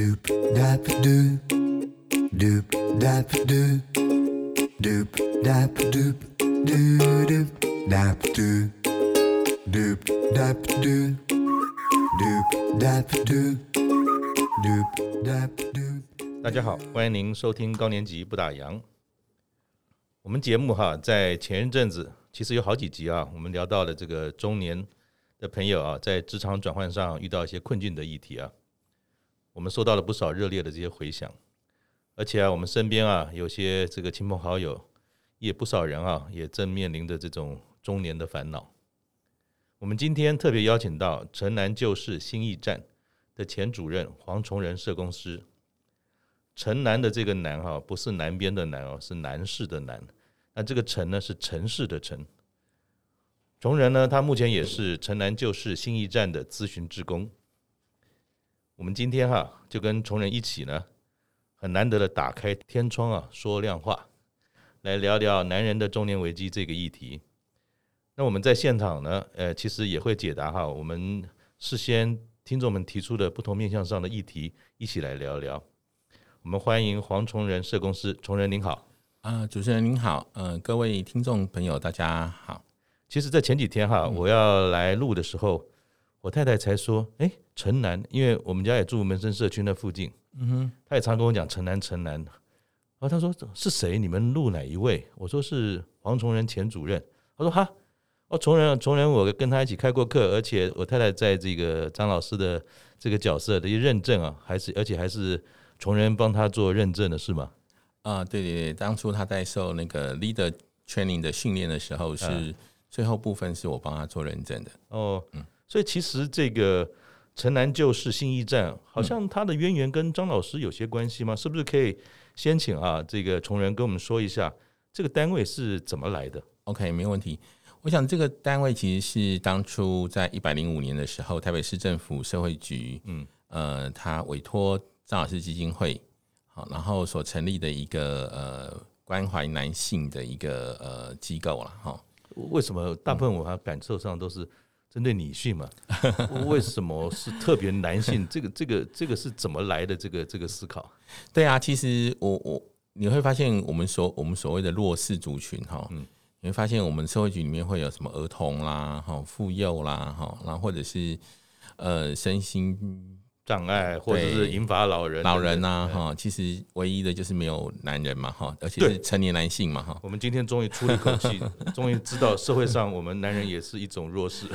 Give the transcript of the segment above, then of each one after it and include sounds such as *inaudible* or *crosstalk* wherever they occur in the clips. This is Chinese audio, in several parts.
Doop dap doop, doop dap doop, doop dap doop, doo doop dap doop, doop dap doop, doop dap doop, doop dap doop。大家好，欢迎您收听高年级不打烊。我们节目哈，在前一阵子其实有好几集啊，我们聊到了这个中年的朋友啊，在职场转换上遇到一些困境的议题啊。我们收到了不少热烈的这些回响，而且啊，我们身边啊，有些这个亲朋好友，也不少人啊，也正面临着这种中年的烦恼。我们今天特别邀请到城南旧事新驿站的前主任黄崇仁社工师。城南的这个南哈，不是南边的南哦，是南市的南。那这个城呢，是城市的城。崇仁呢，他目前也是城南旧事新驿站的咨询职工。我们今天哈就跟崇仁一起呢，很难得的打开天窗啊，说亮话，来聊聊男人的中年危机这个议题。那我们在现场呢，呃，其实也会解答哈，我们事先听众们提出的不同面向上的议题，一起来聊聊。我们欢迎黄崇仁社公司，崇仁您好。啊，主持人您好，呃，各位听众朋友大家好。其实，在前几天哈，我要来录的时候。我太太才说：“哎、欸，城南，因为我们家也住门生社区那附近。嗯哼，她也常跟我讲城南，城南。然后她说是谁？你们录哪一位？我说是黄崇仁前主任。她说哈，哦，崇仁，崇仁，我跟他一起开过课，而且我太太在这个张老师的这个角色的一认证啊，还是而且还是崇仁帮他做认证的是吗？啊，对对对，当初他在受那个 leader training 的训练的时候，是最后部分是我帮他做认证的。哦，嗯。”所以其实这个城南旧事信义站，好像它的渊源跟张老师有些关系吗？是不是可以先请啊这个崇仁跟我们说一下，这个单位是怎么来的？OK，没问题。我想这个单位其实是当初在一百零五年的时候，台北市政府社会局，嗯，呃，他委托张老师基金会，好，然后所成立的一个呃关怀男性的一个呃机构了，哈。为什么大部分我还感受上都是？针对女性嘛，*laughs* 为什么是特别男性？这个、这个、这个是怎么来的？这个、这个思考？对啊，其实我我你会发现，我们所我们所谓的弱势族群哈，嗯，你会发现我们社会局里面会有什么儿童啦、哈妇幼啦、哈，然后或者是呃身心。障碍，或者是引发老人，老人呐，哈，其实唯一的就是没有男人嘛，哈，而且是成年男性嘛，哈。我们今天终于出了一口气，终于知道社会上我们男人也是一种弱势。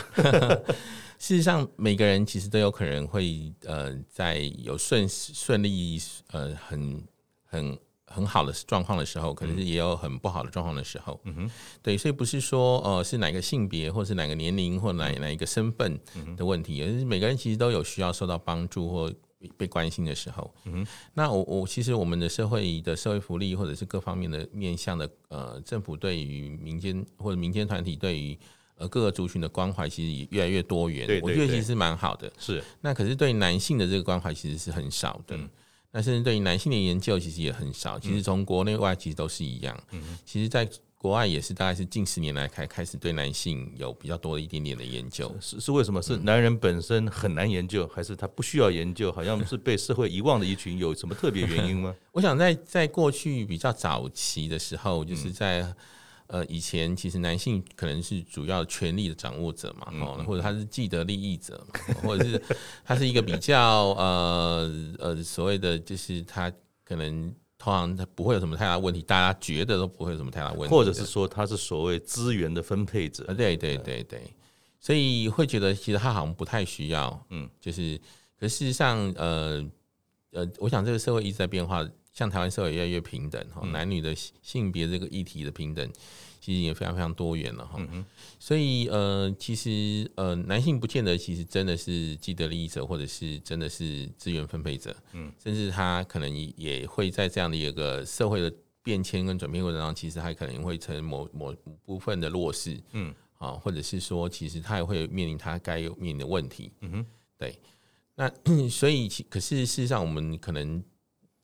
*laughs* 事实上，每个人其实都有可能会呃，在有顺顺利呃很很。很好的状况的时候，可能是也有很不好的状况的时候。嗯哼，对，所以不是说呃是哪个性别，或是哪个年龄，或哪哪一个身份的问题，而是每个人其实都有需要受到帮助或被关心的时候。嗯哼，那我我其实我们的社会的社会福利或者是各方面的面向的呃政府对于民间或者民间团体对于呃各个族群的关怀，其实也越来越多元。对，我觉得其实是蛮好的。是，那可是对男性的这个关怀其实是很少的。但是对于男性的研究其实也很少，其实从国内外其实都是一样。嗯，其实，在国外也是，大概是近十年来开开始对男性有比较多的一点点的研究。是是为什么？是男人本身很难研究，还是他不需要研究？好像是被社会遗忘的一群，有什么特别原因吗？*laughs* 我想在在过去比较早期的时候，就是在。呃，以前其实男性可能是主要权力的掌握者嘛，哦，或者他是既得利益者嘛，或者是他是一个比较呃呃所谓的就是他可能通常他不会有什么太大问题，大家觉得都不会有什么太大问题，或者是说他是所谓资源的分配者，对对。对对，所以会觉得其实他好像不太需要，嗯，就是，可事实上，呃呃，我想这个社会一直在变化。像台湾社会越来越平等哈，男女的性别这个议题的平等，其实也非常非常多元了哈。所以呃，其实呃，男性不见得其实真的是既得利益者，或者是真的是资源分配者，嗯，甚至他可能也会在这样的一个社会的变迁跟转变过程当中，其实他可能会成某某部分的弱势，嗯，啊，或者是说，其实他也会面临他该面临的问题，嗯哼，对。那所以，可是事实上，我们可能。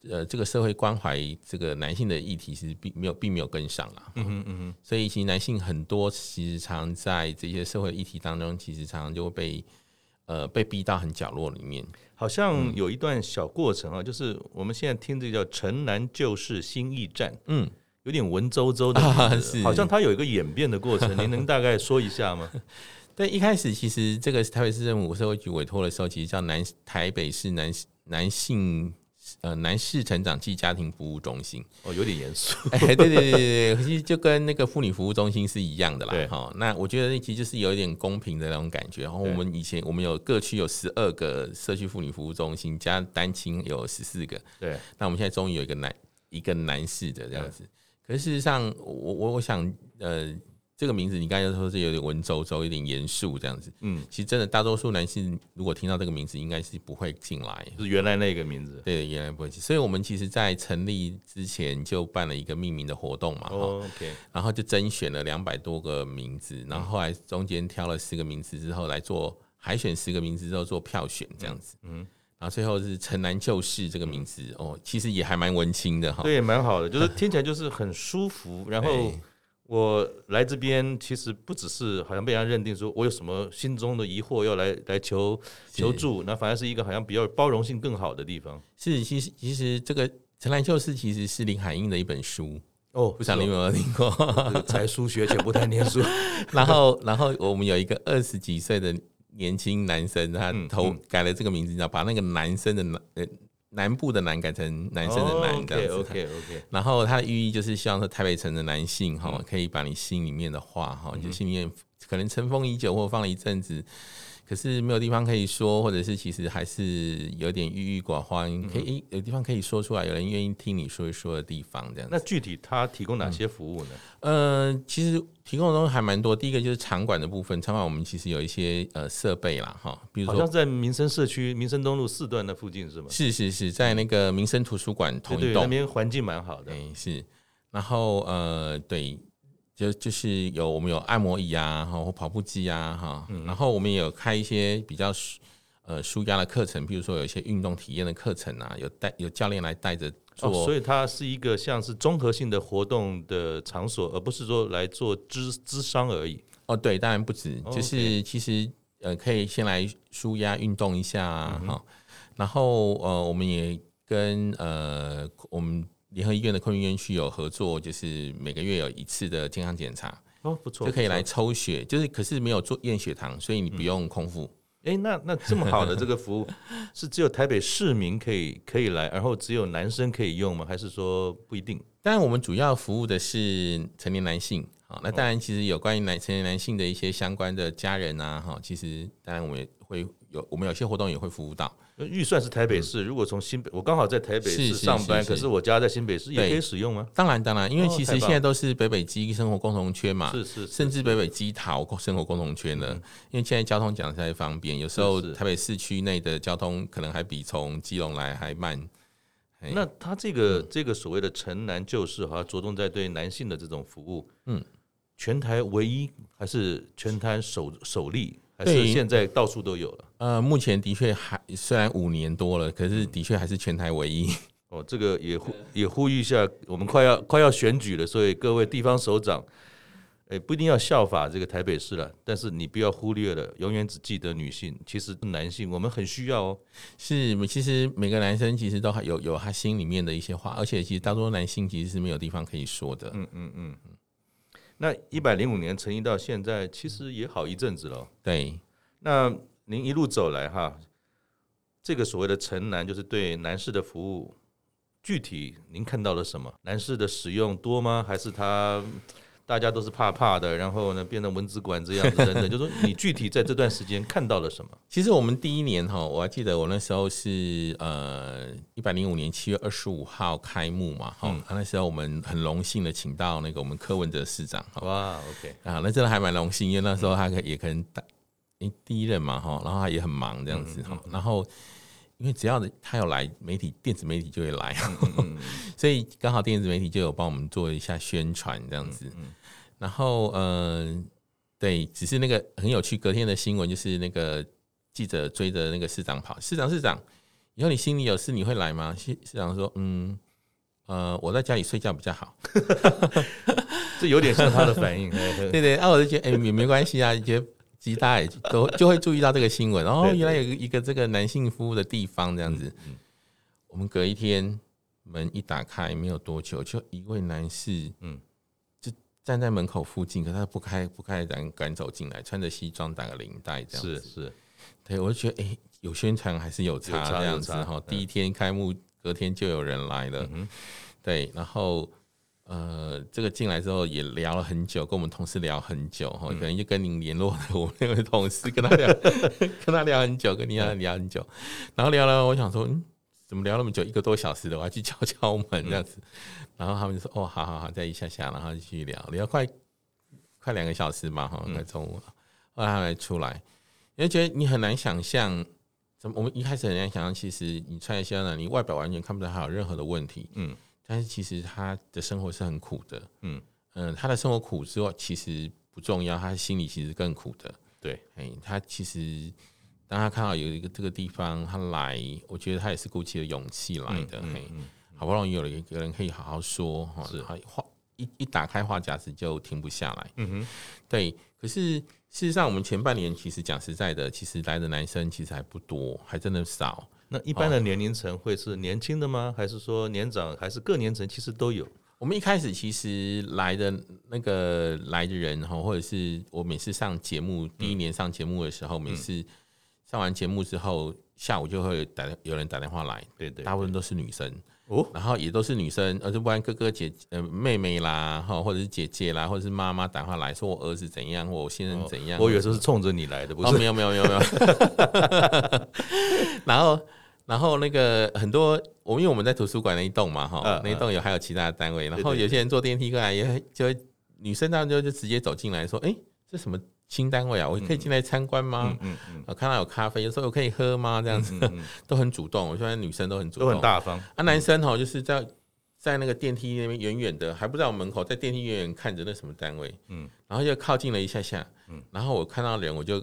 呃，这个社会关怀这个男性的议题其实并没有并没有跟上了，嗯哼嗯哼，所以其实男性很多其实常在这些社会议题当中，其实常常就会被呃被逼到很角落里面。好像有一段小过程啊，就是我们现在听这个叫《城南旧事新驿站》，嗯，有点文绉绉的，*laughs* 好像它有一个演变的过程，您能大概说一下吗？*laughs* 对，一开始其实这个台北市政府社会局委托的时候，其实叫南台北市男男性。呃，男士成长暨家庭服务中心哦，有点严肃。哎，对对对对对，其实就跟那个妇女服务中心是一样的啦。哈，那我觉得其实就是有一点公平的那种感觉。然后我们以前我们有各区有十二个社区妇女服务中心，加单亲有十四个。对，那我们现在终于有一个男一个男士的这样子。可是事实上，我我我想呃。这个名字你刚才说是有点文绉绉，有点严肃这样子。嗯，其实真的大多数男性如果听到这个名字，应该是不会进来，是原来那个名字。对，原来不会进。所以我们其实，在成立之前就办了一个命名的活动嘛。哦，OK。然后就甄选了两百多个名字，然后后来中间挑了十个名字之后来做海选，十个名字之后做票选这样子。嗯，然后最后是城南旧事这个名字哦，其实也还蛮文青的哈。对，蛮好的，就是听起来就是很舒服，然后。我来这边其实不只是好像被人家认定说我有什么心中的疑惑要来来求求助，那反而是一个好像比较包容性更好的地方。是，其实其实这个《陈兰秀是》其实是林海音的一本书哦，不晓得你有没有听过？才疏学浅，不太念书。*laughs* 然后，然后我们有一个二十几岁的年轻男生，他投改了这个名字，你知道，把那个男生的男呃。南部的南改成男生的男这样子，OK OK，然后它的寓意就是希望说台北城的男性哈，可以把你心里面的话哈，就心里面可能尘封已久或放了一阵子。可是没有地方可以说，或者是其实还是有点郁郁寡欢，可以有地方可以说出来，有人愿意听你说一说的地方，这样。那具体他提供哪些服务呢？嗯、呃，其实提供的东西还蛮多。第一个就是场馆的部分，场馆我们其实有一些呃设备啦，哈，比如说好像在民生社区民生东路四段那附近是吗？是是是在那个民生图书馆同一栋，那边环境蛮好的。哎，是。然后呃，对。就就是有我们有按摩椅啊，哈或跑步机啊，哈，然后我们也有开一些比较呃舒压的课程，比如说有一些运动体验的课程啊，有带有教练来带着做，所以它是一个像是综合性的活动的场所，而不是说来做咨咨商而已。哦，对，当然不止，就是其实呃可以先来舒压运动一下啊，哈，然后呃我们也跟呃我们。联合医院的昆明院区有合作，就是每个月有一次的健康检查哦，不错，就可以来抽血，就是可是没有做验血糖，所以你不用空腹。哎、嗯欸，那那这么好的这个服务是只有台北市民可以可以来，然后只有男生可以用吗？还是说不一定？当然，我们主要服务的是成年男性。啊，那当然，其实有关于男成年男性的一些相关的家人啊，哈，其实当然我们也会有，我们有些活动也会服务到。预算是台北市，如果从新北，我刚好在台北市上班，可是我家在新北市，也可以使用吗？当然，当然，因为其实现在都是北北基生活共同圈嘛，是是，甚至北北基桃生活共同圈的。因为现在交通讲起来方便，有时候台北市区内的交通可能还比从基隆来还慢。那他这个这个所谓的城南旧事，好像着重在对男性的这种服务，嗯，全台唯一还是全台首首例？还是现在到处都有了。呃，目前的确还虽然五年多了，可是的确还是全台唯一。哦，这个也呼也呼吁一下，我们快要快要选举了，所以各位地方首长，哎，不一定要效法这个台北市了，但是你不要忽略了，永远只记得女性，其实男性我们很需要哦。是，其实每个男生其实都还有有他心里面的一些话，而且其实大多数男性其实是没有地方可以说的。嗯嗯嗯。那一百零五年成立到现在，其实也好一阵子了。对，那您一路走来哈，这个所谓的城南就是对男士的服务，具体您看到了什么？男士的使用多吗？还是他？大家都是怕怕的，然后呢，变成蚊子馆这样子等等。就是说，你具体在这段时间看到了什么？*laughs* 其实我们第一年哈，我还记得我那时候是呃一百零五年七月二十五号开幕嘛，哈、嗯，那时候我们很荣幸的请到那个我们柯文哲市长，哇，OK 啊，那真的还蛮荣幸，因为那时候他可也可能带第一任嘛，哈，然后他也很忙这样子哈，然后因为只要他有来媒体，电子媒体就会来，*laughs* 所以刚好电子媒体就有帮我们做一下宣传这样子。然后，嗯、呃，对，只是那个很有趣。隔天的新闻就是那个记者追着那个市长跑，市长，市长，以后你心里有事你会来吗？市市长说，嗯，呃，我在家里睡觉比较好。*laughs* 这有点像他的反应。*laughs* 对，对对，那、啊、我就觉得，哎，也没关系啊，觉得其实大家也都就会注意到这个新闻，然后原来有一个这个男性服务的地方这样子。我们隔一天门一打开，没有多久，就一位男士，嗯，就站在门口附近，可他不开不开胆敢走进来，穿着西装打个领带这样子。是是，对我就觉得哎、欸，有宣传还是有差这样子哈。第一天开幕，隔天就有人来了，对，然后。呃，这个进来之后也聊了很久，跟我们同事聊很久哈，可能就跟您联络的我们那位同事跟他聊，*laughs* 跟他聊很久，跟你聊聊很久，然后聊了，我想说，嗯，怎么聊那么久，一个多小时的，我要去敲敲门这样子，然后他们就说，哦，好好好，再一下下，然后继续聊，聊快快两个小时嘛哈，快中午了，后来他们出来，因为觉得你很难想象，怎么我们一开始很难想象，其实你穿西装呢，你外表完全看不到他有任何的问题，嗯。但是其实他的生活是很苦的，嗯嗯、呃，他的生活苦之外，其实不重要，他心里其实更苦的。对，哎，他其实当他看到有一个这个地方，他来，我觉得他也是鼓起了勇气来的。嗯，嗯，好不容易有了一个人可以好好说，哈，是话一一打开话匣子就停不下来。嗯哼，对。可是事实上，我们前半年其实讲实在的，其实来的男生其实还不多，还真的少。那一般的年龄层会是年轻的吗？还是说年长？还是各年层其实都有？我们一开始其实来的那个来的人哈，或者是我每次上节目，第一年上节目的时候，每次上完节目之后，下午就会打有人打电话来，对对，大部分都是女生哦，然后也都是女生，而且不然哥哥姐呃妹妹啦，哈，或者是姐姐啦，或者是妈妈打电话来说我儿子怎样，或我先生怎样，我有时候是冲着你来的，不是？没有没有没有没有，*laughs* 然后。然后那个很多，我因为我们在图书馆那一栋嘛，哈，那一栋有还有其他的单位。然后有些人坐电梯过来，也就会女生当中就直接走进来说：“哎，这什么新单位啊？我可以进来参观吗？”嗯嗯，我看到有咖啡，有时候我可以喝吗？这样子都很主动。我觉得女生都很主动，都很大方。啊，男生哈就是在在那个电梯那边远远的，还不在我门口，在电梯远远看着那什么单位。嗯，然后就靠近了一下下。嗯，然后我看到人，我就。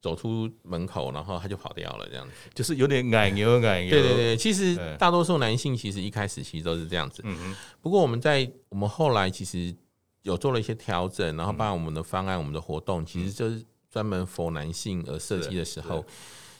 走出门口，然后他就跑掉了，这样子就是有点矮牛奶牛。对对对，其实大多数男性其实一开始其实都是这样子。嗯嗯。不过我们在我们后来其实有做了一些调整，然后把我们的方案、我们的活动，其实就是专门 for 男性而设计的时候，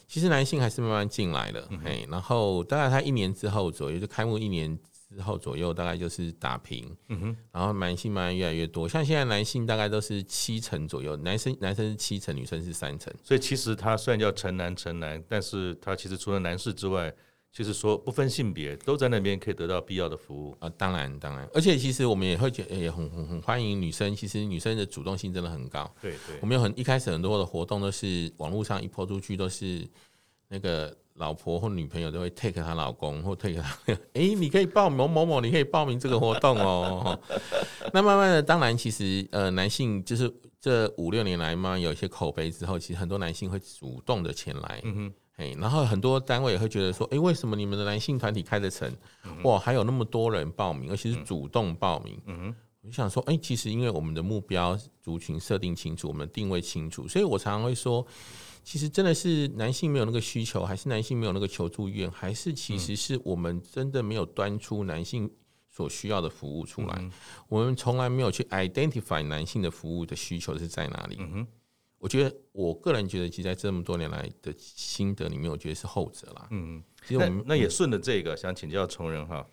其实男性还是慢慢进来了。嘿，然后大概他一年之后左右就开幕一年。之后左右大概就是打平，嗯哼，然后男性慢慢越来越多，像现在男性大概都是七成左右，男生男生是七成，女生是三成，所以其实他虽然叫城南城南，但是他其实除了男士之外，就是说不分性别都在那边可以得到必要的服务。啊，当然当然，而且其实我们也会觉得也很很很欢迎女生，其实女生的主动性真的很高，对对，我们有很一开始很多的活动都是网络上一泼出去都是那个。老婆或女朋友都会 take 她老公或 take 她，哎、欸，你可以报某某某，你可以报名这个活动哦。*laughs* 那慢慢的，当然，其实呃，男性就是这五六年来嘛，有一些口碑之后，其实很多男性会主动的前来。嗯哼，哎，然后很多单位也会觉得说，哎、欸，为什么你们的男性团体开得成？哇，还有那么多人报名，而且是主动报名。嗯哼，我就想说，哎、欸，其实因为我们的目标族群设定清楚，我们定位清楚，所以我常常会说。其实真的是男性没有那个需求，还是男性没有那个求助意愿，还是其实是我们真的没有端出男性所需要的服务出来？嗯、我们从来没有去 identify 男性的服务的需求是在哪里？嗯，我觉得我个人觉得，其实在这么多年来的心得里面，我觉得是后者啦。嗯，其实我们那，那也顺着这个，想请教崇仁哈，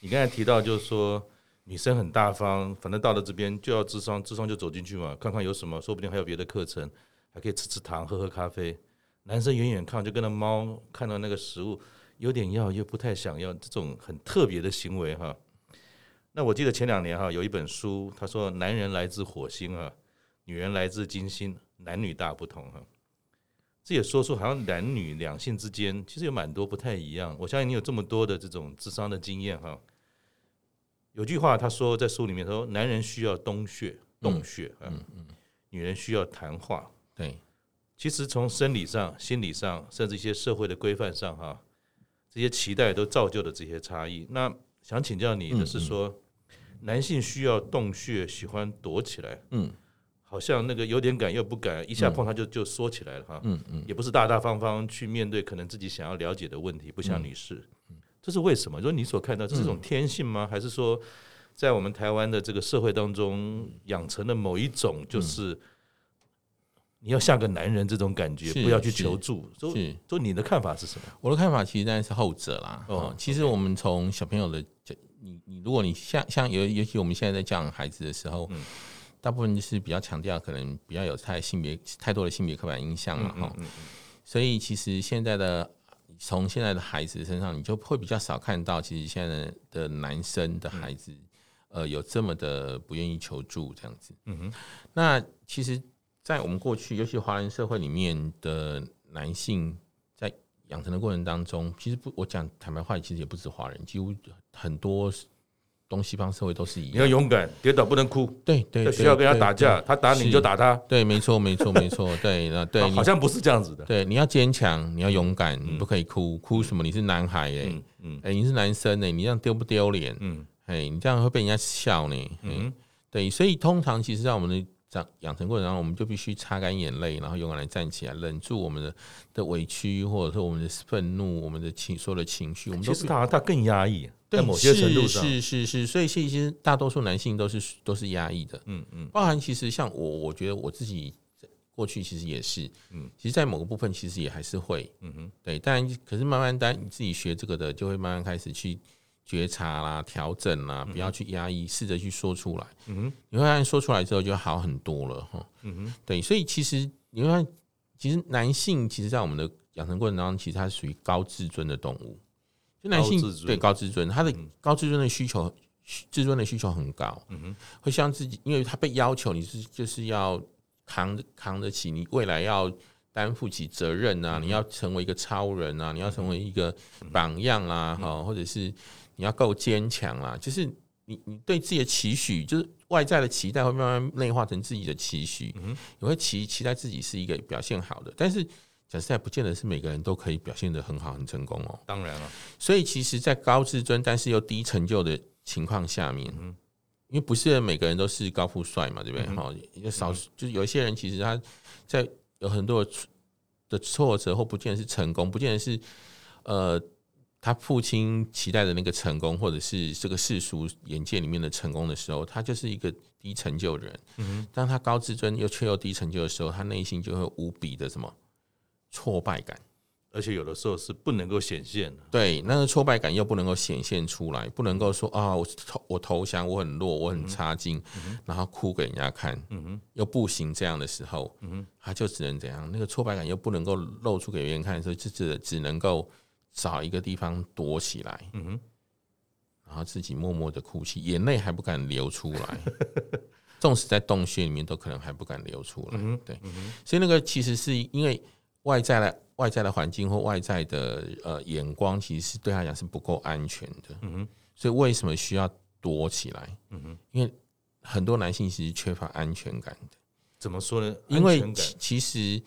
你刚才提到就是说女生很大方，反正到了这边就要智商，智商就走进去嘛，看看有什么，说不定还有别的课程。还可以吃吃糖，喝喝咖啡。男生远远看，就跟那猫看到那个食物，有点要又不太想要，这种很特别的行为哈。那我记得前两年哈，有一本书，他说男人来自火星啊，女人来自金星，男女大不同哈。这也说出好像男女两性之间其实有蛮多不太一样。我相信你有这么多的这种智商的经验哈。有句话他说在书里面说，男人需要冬穴洞穴啊，嗯嗯，女人需要谈话。对，其实从生理上、心理上，甚至一些社会的规范上，哈，这些期待都造就了这些差异。那想请教你的是说，嗯嗯、男性需要洞穴，喜欢躲起来，嗯，好像那个有点敢又不敢，一下碰他就就缩起来了，哈，嗯嗯，也不是大大方方去面对可能自己想要了解的问题，不像女士，嗯、这是为什么？就是你所看到这是种天性吗？还是说，在我们台湾的这个社会当中养成的某一种就是？你要像个男人这种感觉，不要去求助。是所以，所以你的看法是什么？我的看法其实当然是后者啦。哦哦，其实我们从小朋友的，你你如果你像像尤尤其我们现在在教养孩子的时候，嗯大部分就是比较强调可能比较有太性别太多的性别刻板印象了，哈、嗯嗯所以其实现在的从现在的孩子身上，你就会比较少看到，其实现在的男生的孩子，呃，有这么的不愿意求助这样子。嗯哼，那其实，在我们过去，尤其华人社会里面的男性，在养成的过程当中，其实不，我讲坦白话，其实也不止华人，几乎很多东西方社会都是一样。你要勇敢，跌倒不能哭。对对，在学校跟他打架，他打你你就打他。对，没错，没错，没错。对，那 *laughs* 对，好像不是这样子的。对，你要坚强，你要勇敢，你不可以哭，哭什么？你是男孩哎，嗯，哎，你是男生哎，你这样丢不丢脸？嗯，哎，你这样会被人家笑呢。嗯，对，所以通常其实，在我们的长养成过程当中，我们就必须擦干眼泪，然后勇敢来站起来，忍住我们的的委屈，或者说我们的愤怒，我们的情所有的情绪，我们都其实他他更压抑。在某些程度上，是是是，所以其实大多数男性都是都是压抑的，嗯嗯，包含其实像我，我觉得我自己过去其实也是，嗯，其实，在某个部分其实也还是会，嗯哼，对，但可是慢慢当你自己学这个的，就会慢慢开始去觉察啦、调整啦，不要去压抑，试着去说出来，嗯哼，你会发现说出来之后就好很多了，哈，嗯哼，对，所以其实你会发现，其实男性其实，在我们的养成过程当中，其实他是属于高自尊的动物。就男性对高自尊，他的高自尊的需求，自尊的需求很高，嗯会希望自己，因为他被要求你是就是要扛扛得起，你未来要担负起责任啊，你要成为一个超人啊，你要成为一个榜样啊，哈，或者是你要够坚强啊，就是你你对自己的期许，就是外在的期待会慢慢内化成自己的期许，你会期期待自己是一个表现好的，但是。讲实在，不见得是每个人都可以表现得很好、很成功哦。当然了，所以其实，在高自尊但是又低成就的情况下面，因为不是每个人都是高富帅嘛，对不对？哈，有少就是有一些人，其实他在有很多的挫折或不见得是成功，不见得是呃他父亲期待的那个成功，或者是这个世俗眼界里面的成功的时候，他就是一个低成就的人。嗯，当他高自尊又却又低成就的时候，他内心就会无比的什么？挫败感，而且有的时候是不能够显现的。对，那个挫败感又不能够显现出来，不能够说啊，我投我投降，我很弱，我很差劲，然后哭给人家看，又不行这样的时候，他就只能怎样？那个挫败感又不能够露出给别人看的时候，就只只能够找一个地方躲起来，嗯然后自己默默的哭泣，眼泪还不敢流出来，*laughs* 纵使在洞穴里面都可能还不敢流出来。对，所以那个其实是因为。外在的外在的环境或外在的呃眼光，其实是对他讲是不够安全的。嗯哼，所以为什么需要躲起来？嗯哼，因为很多男性其实缺乏安全感的。怎么说呢？因为其实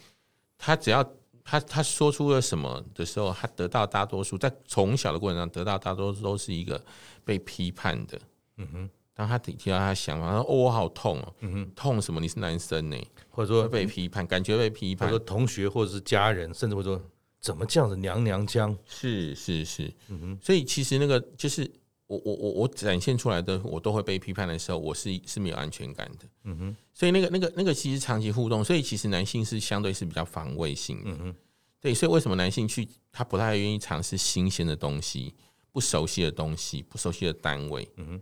他只要他他说出了什么的时候，他得到大多数在从小的过程中得到大多数都是一个被批判的。嗯哼。当他提提到他想法，他说：“哦，我好痛哦，嗯哼，痛什么？你是男生呢？或者说被批判，感觉被批判，或者说同学或者是家人，甚至会说怎么这样子娘娘腔？是是是，嗯哼。所以其实那个就是我我我我展现出来的，我都会被批判的时候，我是是没有安全感的，嗯哼。所以那个那个那个其实长期互动，所以其实男性是相对是比较防卫性的，嗯哼。对，所以为什么男性去他不太愿意尝试新鲜的东西、不熟悉的东西、不熟悉的单位，嗯哼。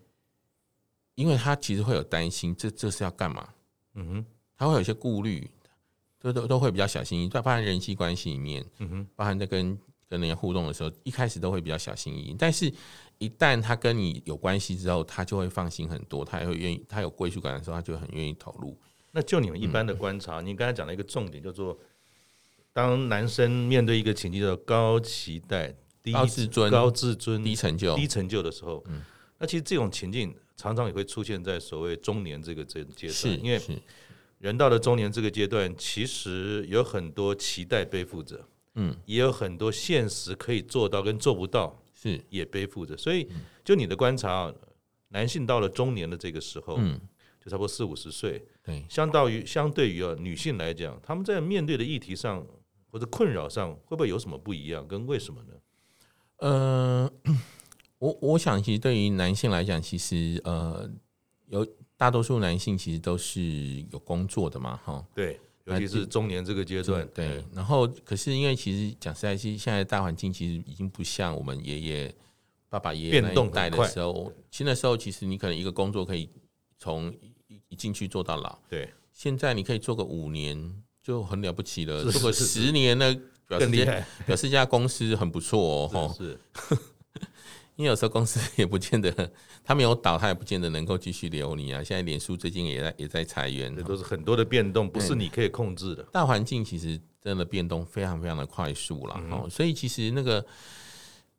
因为他其实会有担心，这这是要干嘛？嗯哼，他会有一些顾虑，都都都会比较小心翼翼。在包含人际关系里面，嗯哼，包含在跟跟人家互动的时候，一开始都会比较小心翼翼。但是，一旦他跟你有关系之后，他就会放心很多，他也会愿意，他有归属感的时候，他就很愿意投入。那就你们一般的观察，嗯、你刚才讲了一个重点，叫做当男生面对一个情境叫做高期待、低高自尊、高自尊、低成就、低成就的时候，嗯，那其实这种情境。常常也会出现在所谓中年这个这阶段，因为人到了中年这个阶段，其实有很多期待背负着，嗯，也有很多现实可以做到跟做不到，是也背负着。所以，就你的观察，男性到了中年的这个时候，嗯，就差不多四五十岁，对，相当于相对于啊女性来讲，他们在面对的议题上或者困扰上，会不会有什么不一样？跟为什么呢？呃。*coughs* 我我想，其实对于男性来讲，其实呃，有大多数男性其实都是有工作的嘛，哈。对尤其是中年这个阶段。对，然后可是因为其实讲实在，其实现在大环境其实已经不像我们爷爷、爸爸、爷爷那一代的时候。其实那时候，其实你可能一个工作可以从一一进去做到老。对，现在你可以做个五年就很了不起了，做个十年呢，表示表示这家公司很不错哦。是。*laughs* 因为有时候公司也不见得，*laughs* 他没有倒，他也不见得能够继续留你啊。现在脸书最近也在也在裁员，这都是很多的变动，不是你可以控制的。大环境其实真的变动非常非常的快速了，哦，所以其实那个，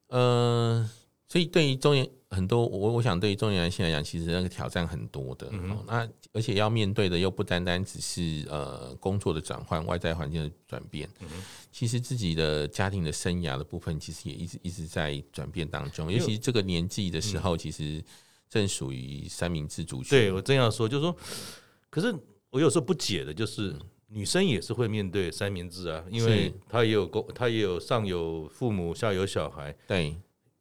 呃。所以，对于中年很多，我我想对于中年男性来讲，其实那个挑战很多的。嗯、哼那而且要面对的又不单单只是呃工作的转换、外在环境的转变。嗯、其实自己的家庭的生涯的部分，其实也一直一直在转变当中。尤其这个年纪的时候，其实正属于三明治族群。对我正要说，就是说，可是我有时候不解的就是，女生也是会面对三明治啊，因为她也有工，她也有上有父母，下有小孩。对。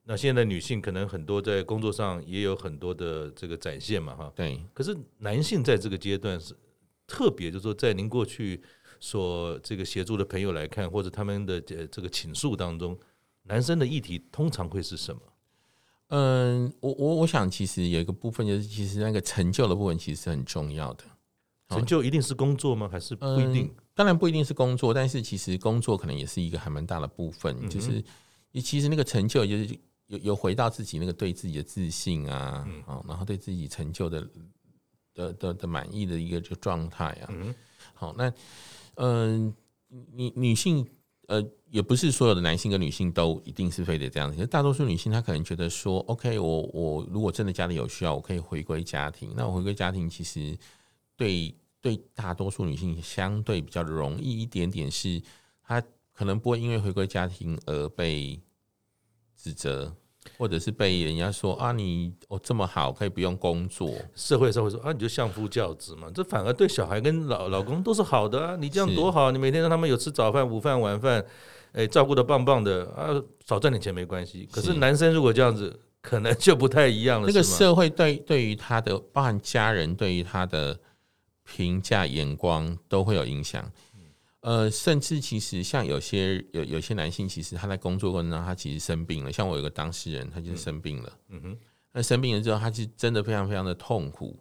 那现在女性可能很多在工作上也有很多的这个展现嘛，哈。对。可是男性在这个阶段是特别，就是说在您过去所这个协助的朋友来看，或者他们的这个倾诉当中，男生的议题通常会是什么？嗯，我我我想其实有一个部分就是，其实那个成就的部分其实是很重要的。成就一定是工作吗？还是不一定？嗯，当然不一定是工作，但是其实工作可能也是一个还蛮大的部分。嗯、就是其实那个成就就是。有有回到自己那个对自己的自信啊，嗯、然后对自己成就的的的的满意的一个就状态啊，嗯、好，那嗯，女、呃、女性呃，也不是所有的男性跟女性都一定是非得这样子，大多数女性她可能觉得说，OK，我我如果真的家里有需要，我可以回归家庭。那我回归家庭，其实对对大多数女性相对比较容易一点点，是她可能不会因为回归家庭而被。指责，或者是被人家说啊，你哦这么好，可以不用工作。社会上会说啊，你就相夫教子嘛，这反而对小孩跟老老公都是好的啊。你这样多好，你每天让他们有吃早饭、午饭、晚饭，哎，照顾的棒棒的啊，少赚点钱没关系。可是男生如果这样子，可能就不太一样了。那个社会对对于他的，包含家人对于他的评价眼光都会有影响。呃，甚至其实像有些有有些男性，其实他在工作过程中，他其实生病了。像我有个当事人，他就是生病了。嗯哼，那生病了之后，他是真的非常非常的痛苦。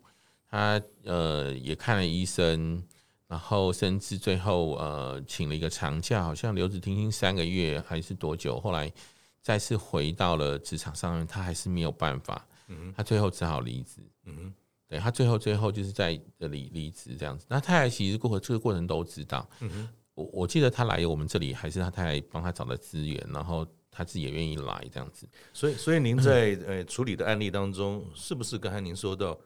他呃也看了医生，然后甚至最后呃请了一个长假，好像留职停薪三个月还是多久？后来再次回到了职场上面，他还是没有办法。嗯哼，他最后只好离职。嗯哼。对，他最后最后就是在这里离职这样子。那太太其实过这个过程都知道。嗯哼。我我记得他来我们这里，还是他太太帮他找的资源，然后他自己也愿意来这样子。所以所以您在呃处理的案例当中，是不是刚才您说到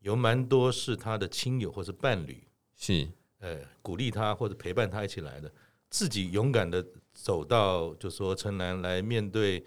有蛮多是他的亲友或是伴侣是呃鼓励他或者陪伴他一起来的，自己勇敢的走到就说城南来面对。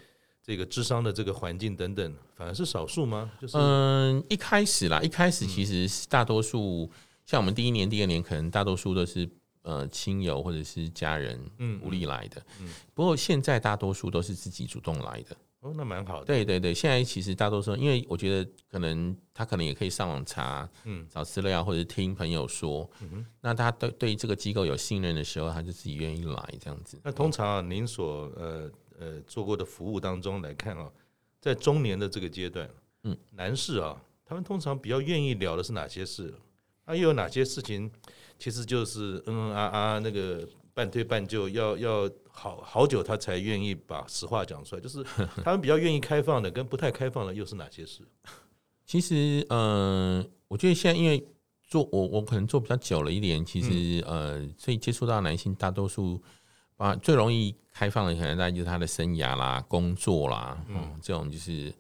这个智商的这个环境等等，反而是少数吗？就是嗯，一开始啦，一开始其实大多数、嗯、像我们第一年、第二年，可能大多数都是呃亲友或者是家人嗯鼓励来的。嗯，嗯不过现在大多数都是自己主动来的。哦，那蛮好的。对对对，现在其实大多数，因为我觉得可能他可能也可以上网查，嗯，找资料或者听朋友说，嗯，那他对对这个机构有信任的时候，他就自己愿意来这样子。那通常啊，您所呃。呃，做过的服务当中来看啊，在中年的这个阶段，嗯，男士啊，他们通常比较愿意聊的是哪些事？啊，又有哪些事情，其实就是嗯嗯啊啊，那个半推半就，要要好好久他才愿意把实话讲出来。就是 *laughs* 他们比较愿意开放的，跟不太开放的又是哪些事？其实，嗯、呃，我觉得现在因为做我我可能做比较久了一点，其实、嗯、呃，所以接触到男性大多数。啊，最容易开放的可能大概就是他的生涯啦、工作啦，嗯，这种就是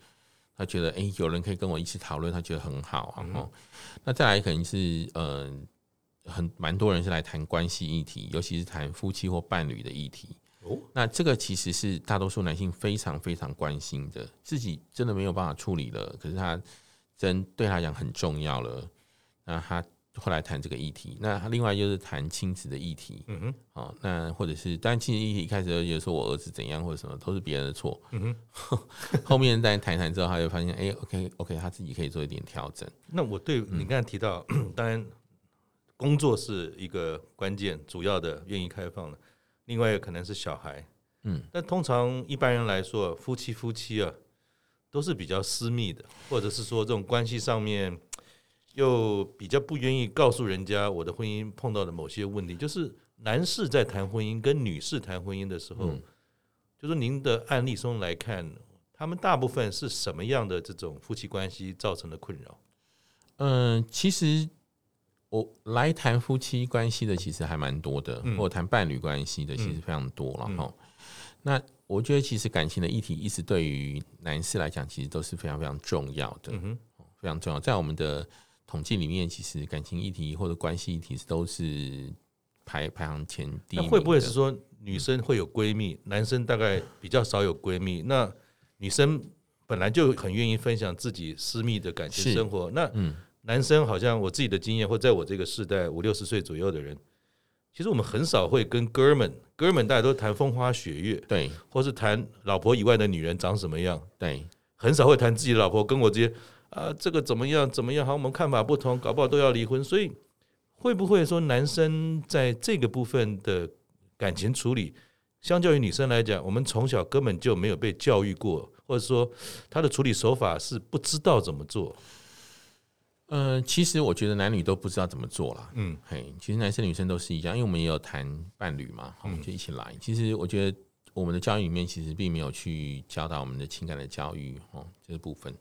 他觉得哎、欸，有人可以跟我一起讨论，他觉得很好啊。嗯、那再来可能是嗯、呃，很蛮多人是来谈关系议题，尤其是谈夫妻或伴侣的议题。哦，那这个其实是大多数男性非常非常关心的，自己真的没有办法处理了，可是他真对他讲很重要了，那他。后来谈这个议题，那另外就是谈亲子的议题，嗯哼，好，那或者是，当然亲子议题一开始有时候我儿子怎样或者什么都是别人的错，嗯哼，*laughs* 后面再谈谈之后，他就发现，哎，OK OK，他自己可以做一点调整。那我对你刚才提到，嗯、*clears throat* 当然工作是一个关键，主要的愿意开放的。另外一个可能是小孩，嗯，但通常一般人来说，夫妻夫妻啊，都是比较私密的，或者是说这种关系上面又比较不愿意告诉人家我的婚姻碰到的某些问题。就是男士在谈婚姻跟女士谈婚姻的时候，嗯、就是您的案例中来看，他们大部分是什么样的这种夫妻关系造成的困扰？嗯，其实我来谈夫妻关系的其实还蛮多的，嗯、或谈伴侣关系的其实非常多了哈。那我觉得，其实感情的议题，一直对于男士来讲，其实都是非常非常重要的，嗯、非常重要。在我们的统计里面，其实感情议题或者关系议题都是排排行前第一。那会不会是说，女生会有闺蜜，嗯、男生大概比较少有闺蜜？那女生本来就很愿意分享自己私密的感情生活。那男生好像我自己的经验，或在我这个世代五六十岁左右的人。其实我们很少会跟哥们，哥们大家都谈风花雪月，对，或是谈老婆以外的女人长什么样，对，很少会谈自己的老婆跟我直接啊，这个怎么样怎么样，好，我们看法不同，搞不好都要离婚。所以会不会说男生在这个部分的感情处理，相较于女生来讲，我们从小根本就没有被教育过，或者说他的处理手法是不知道怎么做？呃，其实我觉得男女都不知道怎么做啦。嗯，嘿，其实男生女生都是一样，因为我们也有谈伴侣嘛，我们就一起来。嗯、其实我觉得我们的教育里面其实并没有去教导我们的情感的教育哦，这个部分。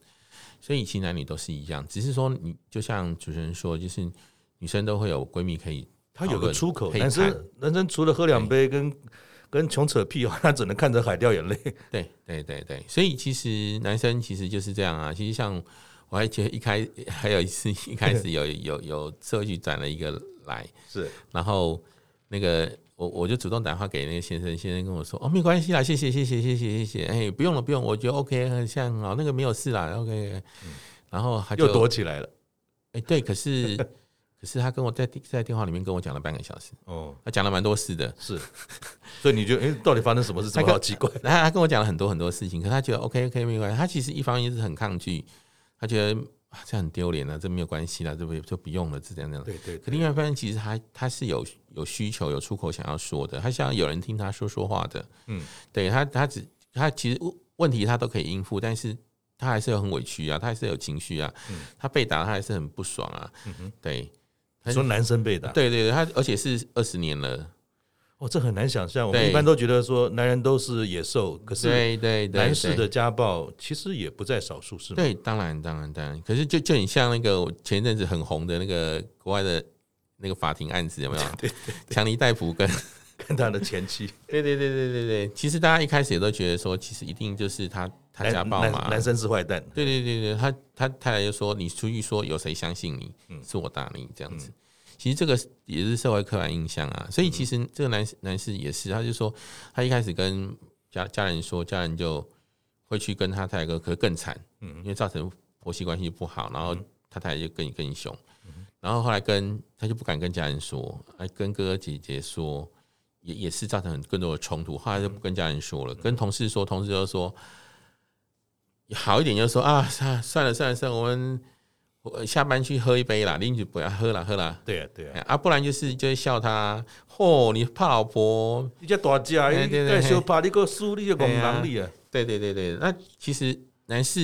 所以其实男女都是一样，只是说你就像主持人说，就是女生都会有闺蜜可以，她有个出口。男生男生除了喝两杯跟跟穷扯屁话，他只能看着海掉眼泪。对对对对，所以其实男生其实就是这样啊。其实像。我还觉得一开还有一次一开始有有有社局转了一个来是，然后那个我我就主动打电话给那个先生，先生跟我说哦，没关系啦，谢谢谢谢谢谢谢谢，哎不用了不用，我觉得 OK 很像哦，那个没有事啦 OK，然后他就又躲起来了，哎对，可是可是他跟我在在电话里面跟我讲了半个小时哦，他讲了蛮多事的，是，所以你觉得哎到底发生什么事这么好奇怪？然后他跟我讲了很多很多事情，可是他觉得 OK OK 没关系，他其实一方面是很抗拒。他觉得这很丢脸啊，这没有关系啦，这不就不用了，这样这样。对对。可另外一方面，其实他他是有有需求、有出口想要说的，他想要有人听他说说话的。嗯，对他他只他其实问题他都可以应付，但是他还是有很委屈啊，他还是有情绪啊。嗯。他被打，他还是很不爽啊。嗯哼。对。说男生被打。对对对，他而且是二十年了。哦，这很难想象。我们一般都觉得说男人都是野兽，可是对对男士的家暴其实也不在少数，是吗？对，当然当然当然。可是就就你像那个前一阵子很红的那个国外的那个法庭案子，有没有？*laughs* 对对，强尼戴普跟 *laughs* 跟他的前妻。*laughs* 对对对对对对。其实大家一开始也都觉得说，其实一定就是他他家暴嘛，男生是坏蛋。对对对对，他他太太就说，你出去说有谁相信你？是我打你这样子。其实这个也是社会刻板印象啊，所以其实这个男男士也是，他就说他一开始跟家家人说，家人就会去跟他太太哥，可是更惨，嗯，因为造成婆媳关系不好，然后他太太就更更凶，然后后来跟他就不敢跟家人说，还跟哥哥姐姐说，也也是造成更多的冲突，后来就不跟家人说了，跟同事说，同事就说好一点就说啊，算算了算了算了，我们。我下班去喝一杯啦，邻居不要喝了，喝了。对啊，对啊，啊，不然就是就会笑他。嚯，你怕老婆？你这大家，你再说怕你个输，你就讲能力啊。对对对对，那其实男士，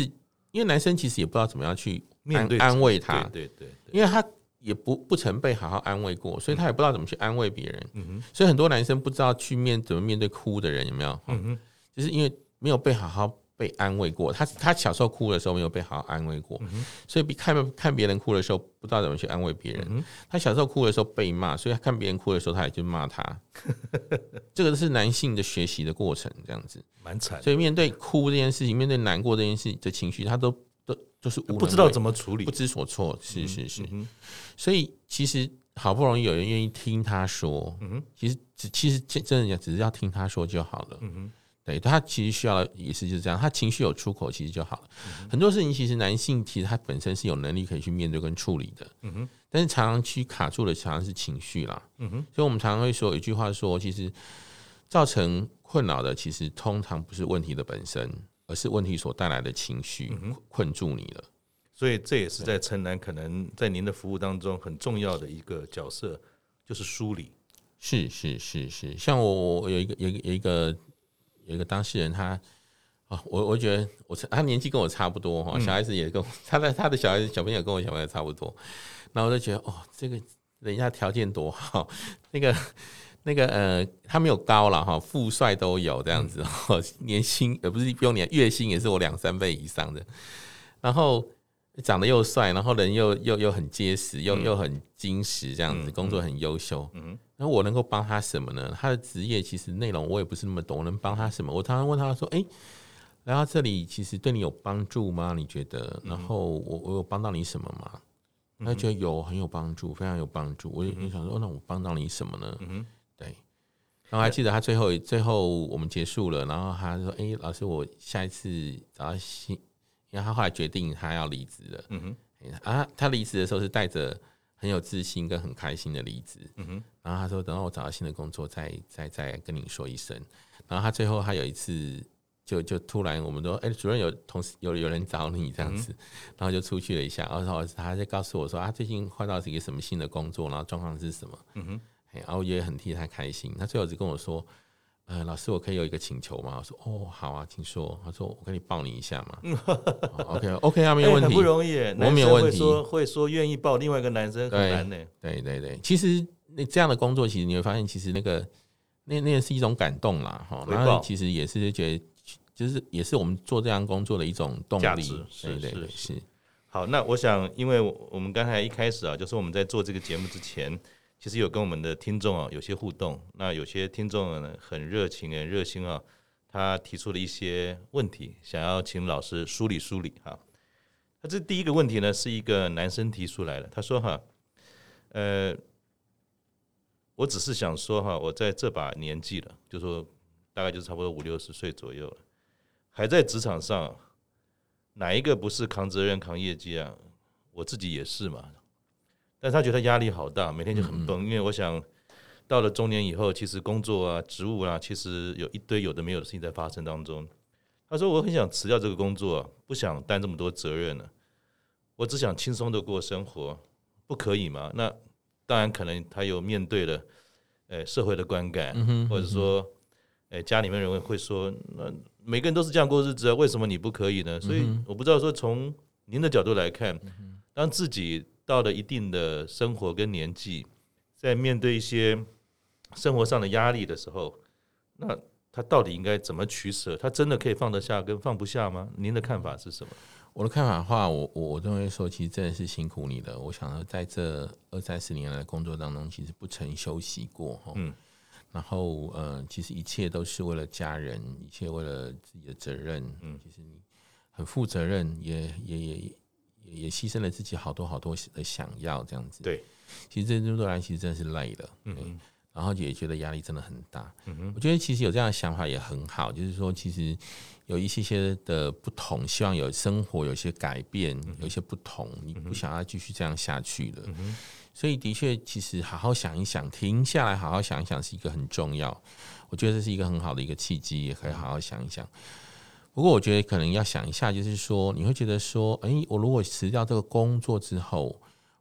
因为男生其实也不知道怎么样去面对安慰他。对对对，因为他也不不曾被好好安慰过，所以他也不知道怎么去安慰别人。嗯哼，所以很多男生不知道去面怎么面对哭的人，有没有？嗯哼，就是因为没有被好好。被安慰过，他他小时候哭的时候没有被好好安慰过，嗯、所以比看看别人哭的时候不知道怎么去安慰别人。嗯、他小时候哭的时候被骂，所以他看别人哭的时候他也就骂他。*laughs* 这个是男性的学习的过程，这样子蛮惨。所以面对哭这件事情，面对难过这件事情的情绪，他都都就是不知道怎么处理，不知所措。是是是，嗯、所以其实好不容易有人愿意听他说，嗯、哼其实只其实真的讲，只是要听他说就好了。嗯对，他其实需要的也是就是这样，他情绪有出口其实就好了。嗯、很多事情其实男性其实他本身是有能力可以去面对跟处理的，嗯哼。但是常常去卡住的常常是情绪啦，嗯哼。所以我们常常会说一句话说，其实造成困扰的其实通常不是问题的本身，而是问题所带来的情绪困住你了。所以这也是在城南可能在您的服务当中很重要的一个角色，就是梳理。是是是是，像我我有一个有一个有一个有一个当事人，他啊，我我觉得我他年纪跟我差不多哈，小孩子也跟我他的他的小孩子小朋友跟我小朋友差不多，那我就觉得哦，这个人家条件多好，那个那个呃，他没有高了哈，富帅都有这样子，年薪呃不是不用年月薪也是我两三倍以上的，然后。长得又帅，然后人又又又很结实，又又很精实，这样子工作很优秀。嗯，那我能够帮他什么呢？他的职业其实内容我也不是那么懂，我能帮他什么？我常常问他说：“哎，来到这里其实对你有帮助吗？你觉得？然后我我有帮到你什么吗？”他觉得有，很有帮助，非常有帮助。我也想说，那我帮到你什么呢？嗯，对。然后还记得他最后最后我们结束了，然后他说：“哎，老师，我下一次找到新。”然后他后来决定他要离职了。嗯哼，啊，他离职的时候是带着很有自信跟很开心的离职。嗯哼，然后他说：“等到我找到新的工作再，再再再跟你说一声。”然后他最后他有一次就就突然我们说：“哎，主任有同事有有人找你这样子。嗯”然后就出去了一下，然后他就告诉我说：“啊，最近换到一个什么新的工作，然后状况是什么？”嗯哼，然后我也很替他开心。他最后只跟我说。呃，老师，我可以有一个请求吗？我说，哦，好啊，请说。他说，我可以抱你一下嘛。OK，OK，*laughs* 啊，没有问题，很不容易。我没有问题。说会说愿意抱另外一个男生很难呢。对对对，其实那这样的工作，其实你会发现，其实那个那那是一种感动啦，哈。然后其实也是觉得，就是也是我们做这样工作的一种动力。对对对，是。好，那我想，因为我们刚才一开始啊，就是我们在做这个节目之前。其实有跟我们的听众啊有些互动，那有些听众呢很热情、很热心啊，他提出了一些问题，想要请老师梳理梳理哈。那这第一个问题呢是一个男生提出来的，他说哈，呃，我只是想说哈，我在这把年纪了，就说大概就是差不多五六十岁左右了，还在职场上，哪一个不是扛责任、扛业绩啊？我自己也是嘛。但他觉得压力好大，每天就很崩。因为我想到了中年以后，其实工作啊、职务啊，其实有一堆有的没有的事情在发生当中。他说：“我很想辞掉这个工作，不想担这么多责任了，我只想轻松的过生活，不可以吗？”那当然可能他有面对了，诶社会的观感，或者说，诶家里面人会说：“那每个人都是这样过日子啊，为什么你不可以呢？”所以我不知道说从您的角度来看，当自己。到了一定的生活跟年纪，在面对一些生活上的压力的时候，那他到底应该怎么取舍？他真的可以放得下跟放不下吗？您的看法是什么？我的看法的话，我我我认为说，其实真的是辛苦你了。我想说，在这二三十年来的工作当中，其实不曾休息过哈。嗯。然后，呃，其实一切都是为了家人，一切为了自己的责任。嗯。其实你很负责任，也也也。也牺牲了自己好多好多的想要这样子，对，其实这这段来其实真的是累了，嗯，然后也觉得压力真的很大，嗯哼，我觉得其实有这样的想法也很好，就是说其实有一些些的不同，希望有生活有些改变，有一些不同，你不想要继续这样下去了，所以的确，其实好好想一想，停下来好好想一想是一个很重要，我觉得这是一个很好的一个契机，也可以好好想一想。不过我觉得可能要想一下，就是说你会觉得说，哎，我如果辞掉这个工作之后，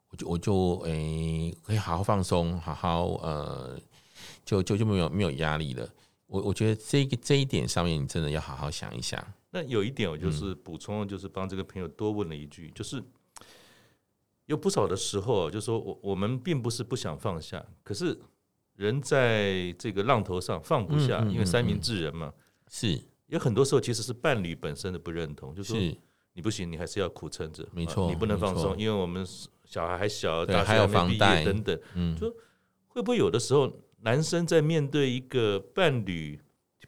我就我就哎可以好好放松，好好呃，就就就没有没有压力了。我我觉得这个这一点上面，你真的要好好想一想。那有一点我就是补充，就是帮这个朋友多问了一句，就是有不少的时候，就是说我我们并不是不想放下，可是人在这个浪头上放不下，因为三明治人嘛，是。有很多时候其实是伴侣本身的不认同，就是说你不行，你还是要苦撑着，没错，你不能放松，因为我们小孩还小，对，还有房贷等等，嗯，就会不会有的时候男生在面对一个伴侣，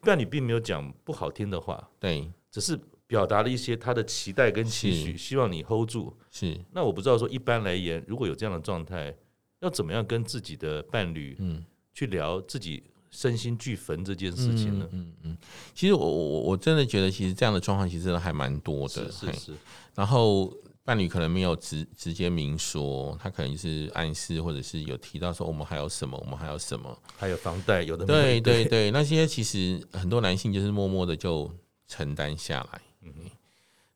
伴侣并没有讲不好听的话，对，只是表达了一些他的期待跟期许，希望你 hold 住，是。那我不知道说一般来言，如果有这样的状态，要怎么样跟自己的伴侣，嗯，去聊自己。身心俱焚这件事情呢？嗯嗯，其实我我我真的觉得，其实这样的状况其实还蛮多的。是是是。然后伴侣可能没有直直接明说，他可能是暗示，或者是有提到说我们还有什么，我们还有什么，还有房贷，有的对对对，那些其实很多男性就是默默的就承担下来。嗯。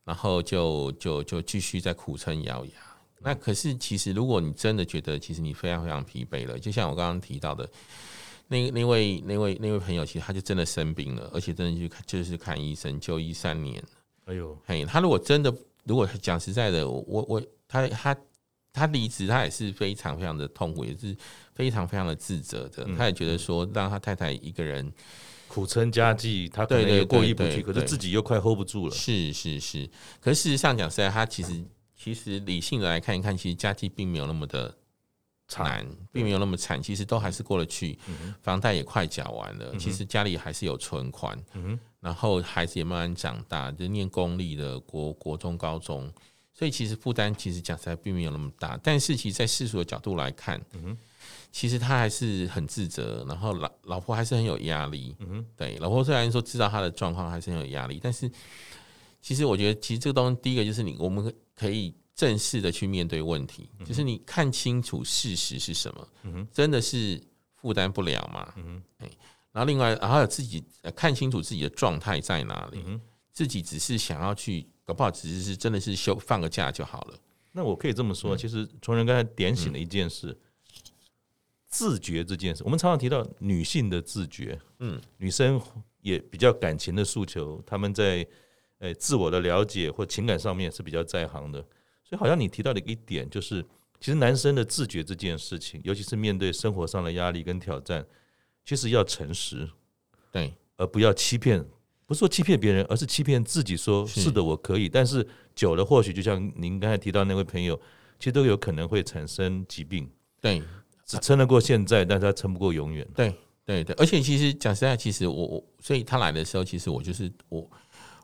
然后就就就继续在苦撑咬牙。那可是其实如果你真的觉得其实你非常非常疲惫了，就像我刚刚提到的，那那位那位那位朋友，其实他就真的生病了，而且真的去看就是看医生就医三年。哎呦，嘿，他如果真的如果讲实在的，我我他他他离职，他也是非常非常的痛苦，也是非常非常的自责的。他也觉得说让他太太一个人。苦撑家计，他可能也过意不去，可是自己又快 hold 不住了。是是是，可是事实上讲实在，他其实其实理性的来看一看，其实家计并没有那么的难，并没有那么惨，其实都还是过得去。房贷也快缴完了，其实家里还是有存款。然后孩子也慢慢长大，就念公立的国国中、高中，所以其实负担其实讲起来并没有那么大。但是其实，在世俗的角度来看，其实他还是很自责，然后老老婆还是很有压力。嗯，对，老婆虽然说知道他的状况，还是很有压力，但是其实我觉得，其实这个东西，第一个就是你，我们可以正式的去面对问题，就是你看清楚事实是什么。真的是负担不了嘛？嗯，然后另外，然后有自己看清楚自己的状态在哪里，嗯、自己只是想要去，搞不好只是是真的是休放个假就好了。那我可以这么说，嗯、其实从人刚才点醒了一件事。嗯自觉这件事，我们常常提到女性的自觉，嗯，女生也比较感情的诉求，她们在诶自我的了解或情感上面是比较在行的，所以好像你提到的一点就是，其实男生的自觉这件事情，尤其是面对生活上的压力跟挑战，其实要诚实，对，而不要欺骗，不是说欺骗别人，而是欺骗自己，说是的我可以，但是久了或许就像您刚才提到那位朋友，其实都有可能会产生疾病，对。只撑得过现在，但是他撑不过永远。对对对，而且其实讲实在，其实我我，所以他来的时候，其实我就是我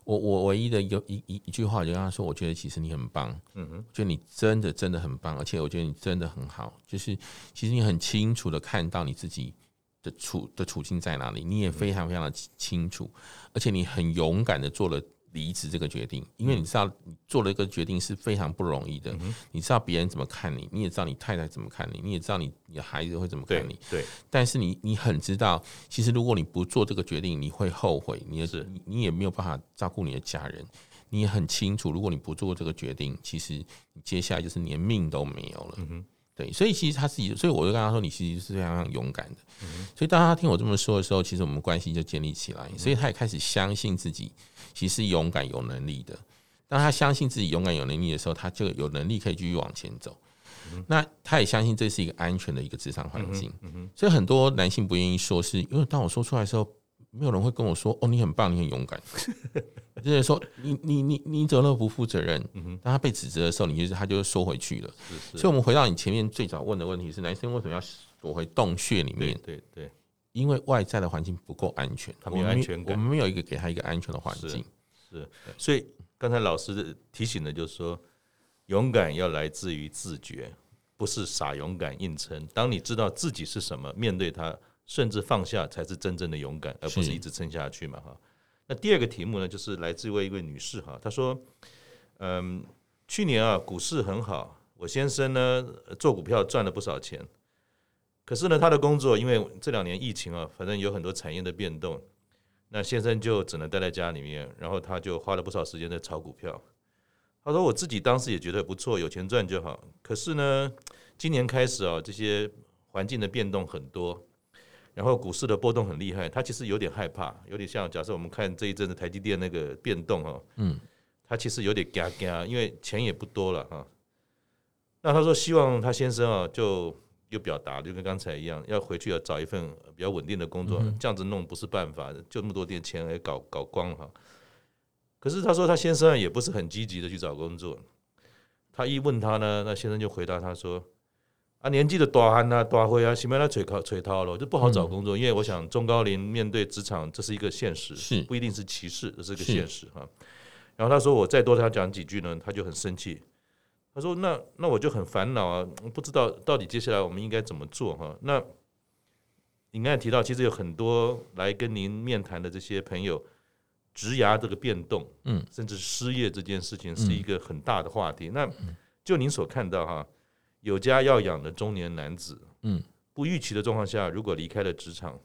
我我唯一的有一一一句话，就跟他说，我觉得其实你很棒，嗯哼，觉得你真的真的很棒，而且我觉得你真的很好，就是其实你很清楚的看到你自己的处的处境在哪里，你也非常非常的清楚，而且你很勇敢的做了。离职这个决定，因为你知道你做了一个决定是非常不容易的。嗯、你知道别人怎么看你，你也知道你太太怎么看你，你也知道你你的孩子会怎么看你。对，对但是你你很知道，其实如果你不做这个决定，你会后悔。你也是，你也没有办法照顾你的家人。你也很清楚，如果你不做这个决定，其实你接下来就是连命都没有了。嗯、哼对，所以其实他自己，所以我就跟他说，你其实是非常非常勇敢的。嗯、所以当他听我这么说的时候，其实我们关系就建立起来。所以他也开始相信自己。其实勇敢有能力的，当他相信自己勇敢有能力的时候，他就有能力可以继续往前走。那他也相信这是一个安全的一个职场环境。所以很多男性不愿意说，是因为当我说出来的时候，没有人会跟我说：“哦，你很棒，你很勇敢。*laughs* ”就是说你你你你怎么那么不负责任？当他被指责的时候，你就是他就缩回去了。所以我们回到你前面最早问的问题是：男生为什么要躲回洞穴里面？对对。因为外在的环境不够安全，他没有安全感。我们没有一个给他一个安全的环境。是，是，所以刚才老师提醒的，就是说，勇敢要来自于自觉，不是傻勇敢硬撑。当你知道自己是什么，面对他，甚至放下，才是真正的勇敢，而不是一直撑下去嘛。哈。那第二个题目呢，就是来自于一位女士哈，她说，嗯，去年啊，股市很好，我先生呢做股票赚了不少钱。可是呢，他的工作因为这两年疫情啊，反正有很多产业的变动，那先生就只能待在家里面，然后他就花了不少时间在炒股票。他说：“我自己当时也觉得不错，有钱赚就好。可是呢，今年开始啊，这些环境的变动很多，然后股市的波动很厉害，他其实有点害怕，有点像假设我们看这一阵子台积电那个变动啊，嗯，他其实有点嘎嘎，因为钱也不多了哈。那他说希望他先生啊就。又表达就跟刚才一样，要回去要找一份比较稳定的工作，嗯、这样子弄不是办法，就那么多点钱来搞搞光了哈。可是他说他先生也不是很积极的去找工作，他一问他呢，那先生就回答他说：“啊，年纪的大汉啊，大会啊，前面他垂靠垂套了，就不好找工作。嗯、因为我想中高龄面对职场，这是一个现实，是不一定是歧视，这是一个现实哈。然后他说我再多他讲几句呢，他就很生气。”他说：“那那我就很烦恼啊，不知道到底接下来我们应该怎么做哈？那您刚才提到，其实有很多来跟您面谈的这些朋友，职涯这个变动，嗯，甚至失业这件事情是一个很大的话题。那就您所看到哈，有家要养的中年男子，嗯，不预期的状况下，如果离开了职场，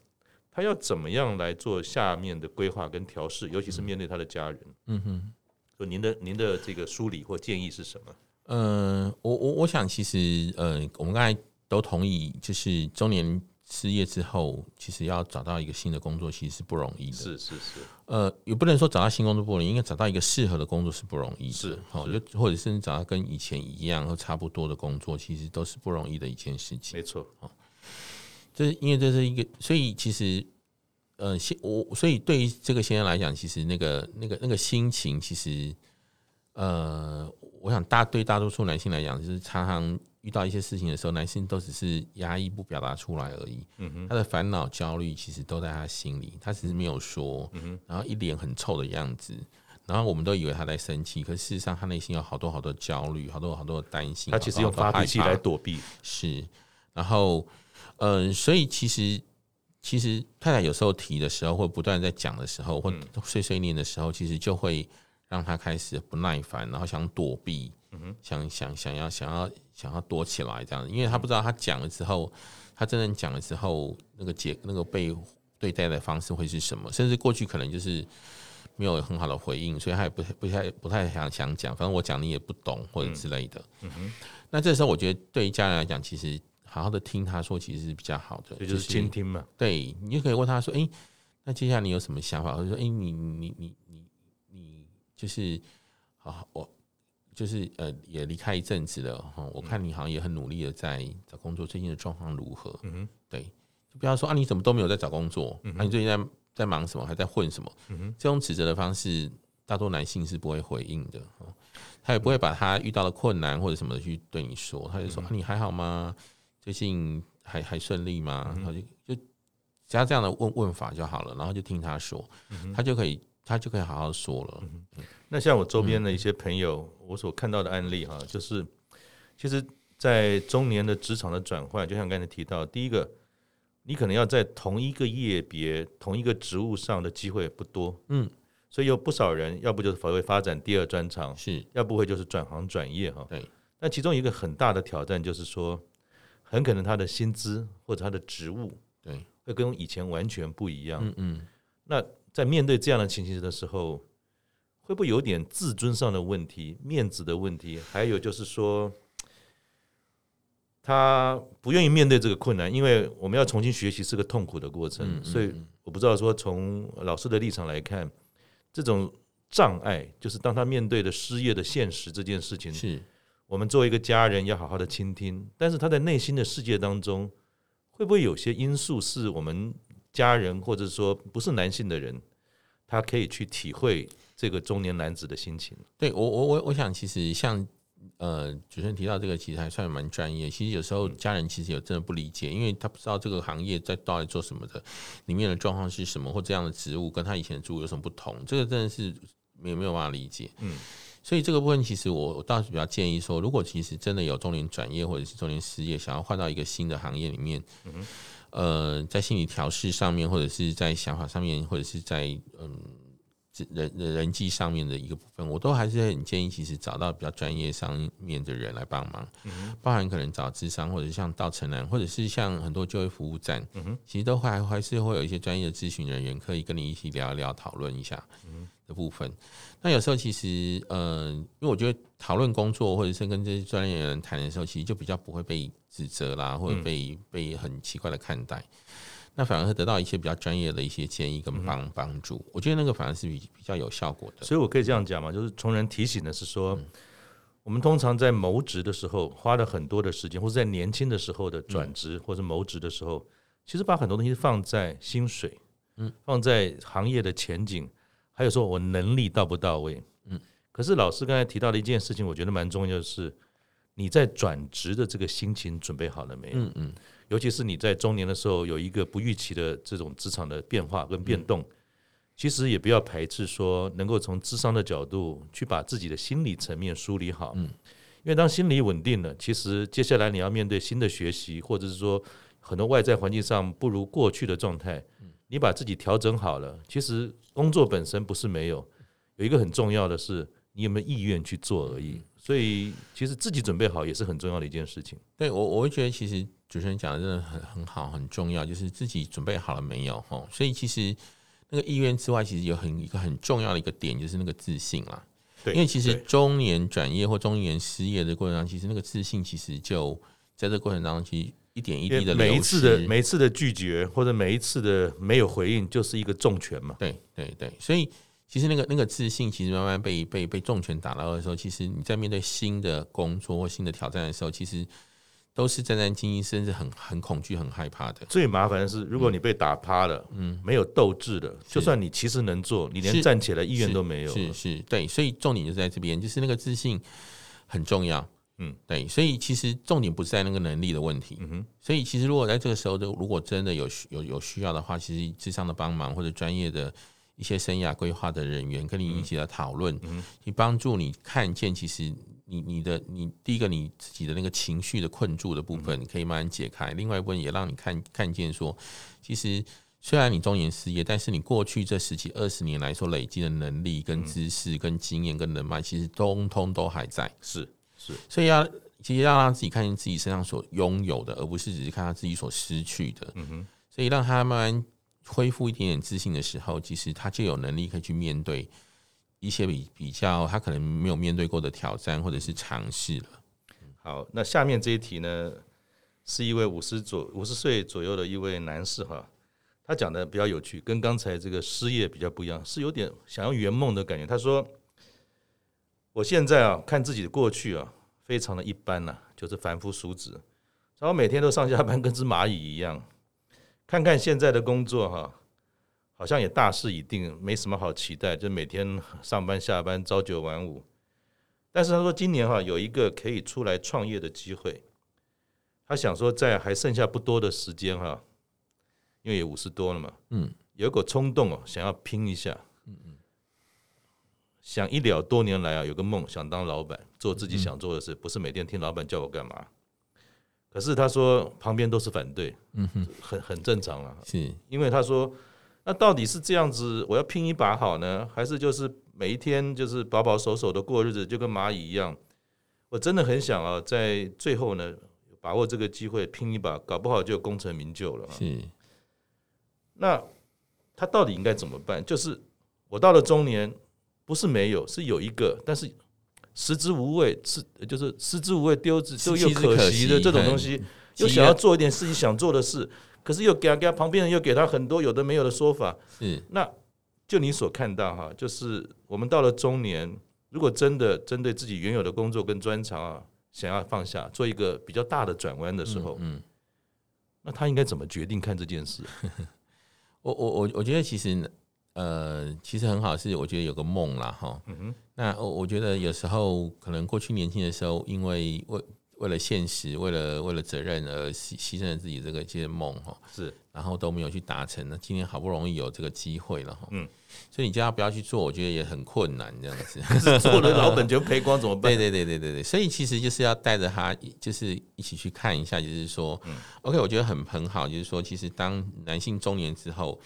他要怎么样来做下面的规划跟调试，尤其是面对他的家人，嗯哼。”就您的您的这个梳理或建议是什么？嗯、呃，我我我想其实呃，我们刚才都同意，就是中年失业之后，其实要找到一个新的工作，其实是不容易的。是是是。呃，也不能说找到新工作不容易，应该找到一个适合的工作是不容易的。是，好，就或者是找到跟以前一样或差不多的工作，其实都是不容易的一件事情。没错，哦，这是因为这是一个，所以其实，呃，先我所以对于这个先生来讲，其实那个那个那个心情，其实，呃，我想大对大多数男性来讲，就是常常。遇到一些事情的时候，男性都只是压抑不表达出来而已。嗯哼，他的烦恼、焦虑其实都在他心里，他只是没有说。嗯哼，然后一脸很臭的样子，然后我们都以为他在生气，可事实上他内心有好多好多焦虑，好多好多的担心。他其实用发脾气来躲避。是，然后，嗯、呃，所以其实其实太太有时候提的时候，或不断在讲的时候，或碎碎念的时候，其实就会让他开始不耐烦，然后想躲避。想想想要想要想要躲起来这样，因为他不知道他讲了之后，他真正讲了之后，那个结那个被对待的方式会是什么？甚至过去可能就是没有很好的回应，所以他也不不太不太想想讲，反正我讲你也不懂或者之类的。嗯哼，那这时候我觉得对于家人来讲，其实好好的听他说，其实是比较好的，这就是倾听嘛。对，你就可以问他说：“哎，那接下来你有什么想法？”或者说：“哎，你你你你你就是啊我。”就是呃，也离开一阵子了哈。我看你好像也很努力的在找工作，最近的状况如何？嗯哼，对，就不要说啊，你怎么都没有在找工作？嗯，啊，你最近在在忙什么？还在混什么？嗯哼，这种指责的方式，大多男性是不会回应的。他也不会把他遇到的困难或者什么的去对你说，他就说啊，你还好吗？最近还还顺利吗？然后就就只要这样的问问法就好了，然后就听他说，他就可以。他就可以好好说了。那像我周边的一些朋友，我所看到的案例哈，就是其实，在中年的职场的转换，就像刚才提到，第一个，你可能要在同一个业别、同一个职务上的机会不多，嗯，所以有不少人，要不就是会发展第二专长，是，要不会就是转行转业哈。对。那其中一个很大的挑战就是说，很可能他的薪资或者他的职务，对，会跟以前完全不一样。嗯嗯。那在面对这样的情形的时候，会不会有点自尊上的问题、面子的问题？还有就是说，他不愿意面对这个困难，因为我们要重新学习是个痛苦的过程。所以我不知道说，从老师的立场来看，这种障碍，就是当他面对的失业的现实这件事情，是我们作为一个家人要好好的倾听。但是他在内心的世界当中，会不会有些因素是我们？家人，或者说不是男性的人，他可以去体会这个中年男子的心情。对我，我我我想，其实像呃主持人提到这个，其实还算蛮专业。其实有时候家人其实有真的不理解，因为他不知道这个行业在到底做什么的，里面的状况是什么，或这样的职务跟他以前的职务有什么不同，这个真的是没有没有办法理解。嗯，所以这个部分其实我我倒是比较建议说，如果其实真的有中年转业或者是中年失业，想要换到一个新的行业里面，嗯。呃，在心理调试上面，或者是在想法上面，或者是在嗯人人人际上面的一个部分，我都还是很建议，其实找到比较专业上面的人来帮忙，嗯，包含可能找智商，或者是像到城南，或者是像很多就业服务站，嗯，其实都还还是会有一些专业的咨询人员可以跟你一起聊一聊，讨论一下的部分。那有时候其实，嗯，因为我觉得讨论工作，或者是跟这些专业人谈的时候，其实就比较不会被。指责啦，或者被被很奇怪的看待，那反而会得到一些比较专业的一些建议跟帮帮助。我觉得那个反而是比比较有效果的。所以我可以这样讲嘛，就是从人提醒的是说，我们通常在谋职的时候花了很多的时间，或者在年轻的时候的转职或者谋职的时候，其实把很多东西放在薪水，嗯，放在行业的前景，还有说我能力到不到位，嗯。可是老师刚才提到的一件事情，我觉得蛮重要的是。你在转职的这个心情准备好了没有？嗯嗯，尤其是你在中年的时候有一个不预期的这种职场的变化跟变动，其实也不要排斥说能够从智商的角度去把自己的心理层面梳理好。嗯，因为当心理稳定了，其实接下来你要面对新的学习，或者是说很多外在环境上不如过去的状态，你把自己调整好了，其实工作本身不是没有，有一个很重要的是你有没有意愿去做而已。所以，其实自己准备好也是很重要的一件事情。对我，我会觉得其实主持人讲的真的很很好，很重要，就是自己准备好了没有？所以其实那个意愿之外，其实有很一个很重要的一个点，就是那个自信啦。对，因为其实中年转业或中年失业的过程当中，其实那个自信其实就在这个过程当中，其实一点一滴的每一次的每一次的拒绝或者每一次的没有回应，就是一个重拳嘛。对对对，所以其实那个那个自信，其实慢慢被被被重拳打到的时候，其实你在面对新的工作或新的挑战的时候，其实。都是战战兢兢，甚至很很恐惧、很害怕的。最麻烦的是，如果你被打趴了，嗯，没有斗志的，就算你其实能做，你连站起来意愿都没有。是是，对，所以重点就在这边，就是那个自信很重要。嗯，对，所以其实重点不是在那个能力的问题。嗯哼，所以其实如果在这个时候，就如果真的有有有需要的话，其实智商的帮忙或者专业的一些生涯规划的人员跟你一起来讨论，嗯，去帮助你看见其实。你你的你第一个你自己的那个情绪的困住的部分，你可以慢慢解开。另外一部分也让你看看见说，其实虽然你中年失业，但是你过去这十几二十年来说累积的能力、跟知识、跟经验、跟人脉，其实通通都还在。是是，所以要其实要让自己看见自己身上所拥有的，而不是只是看他自己所失去的。嗯哼，所以让他慢慢恢复一点点自信的时候，其实他就有能力可以去面对。一些比比较他可能没有面对过的挑战或者是尝试了。好，那下面这一题呢，是一位五十左五十岁左右的一位男士哈，他讲的比较有趣，跟刚才这个失业比较不一样，是有点想要圆梦的感觉。他说：“我现在啊，看自己的过去啊，非常的一般呐、啊，就是凡夫俗子，然后每天都上下班跟只蚂蚁一样，看看现在的工作哈。”好像也大势已定，没什么好期待，就每天上班下班，朝九晚五。但是他说今年哈有一个可以出来创业的机会，他想说在还剩下不多的时间哈，因为也五十多了嘛，嗯，有一股冲动哦，想要拼一下，想一了多年来啊有个梦，想当老板，做自己想做的事，不是每天听老板叫我干嘛。可是他说旁边都是反对，嗯哼，很很正常了，是因为他说。那到底是这样子，我要拼一把好呢，还是就是每一天就是保保守守的过日子，就跟蚂蚁一样？我真的很想啊，在最后呢，把握这个机会拼一把，搞不好就功成名就了。是。那他到底应该怎么办？就是我到了中年，不是没有，是有一个，但是食之无味，是就是食之无味，丢之就又可惜的这种东西，又想要做一点自己想做的事。可是又给他给他旁边人又给他很多有的没有的说法，是那就你所看到哈，就是我们到了中年，如果真的针对自己原有的工作跟专长啊，想要放下，做一个比较大的转弯的时候，嗯，那他应该怎么决定看这件事？*laughs* 我我我我觉得其实呃，其实很好，是我觉得有个梦啦哈，嗯哼，那我我觉得有时候可能过去年轻的时候，因为为。为了现实，为了为了责任而牺牺牲了自己这个这些梦哈，是，然后都没有去达成。那今天好不容易有这个机会了哈，嗯，所以你叫他不要去做，我觉得也很困难这样子。*laughs* 做了老本就赔光怎么办？*laughs* 对对对对对对，所以其实就是要带着他，就是一起去看一下，就是说，嗯，OK，我觉得很很好，就是说，其实当男性中年之后。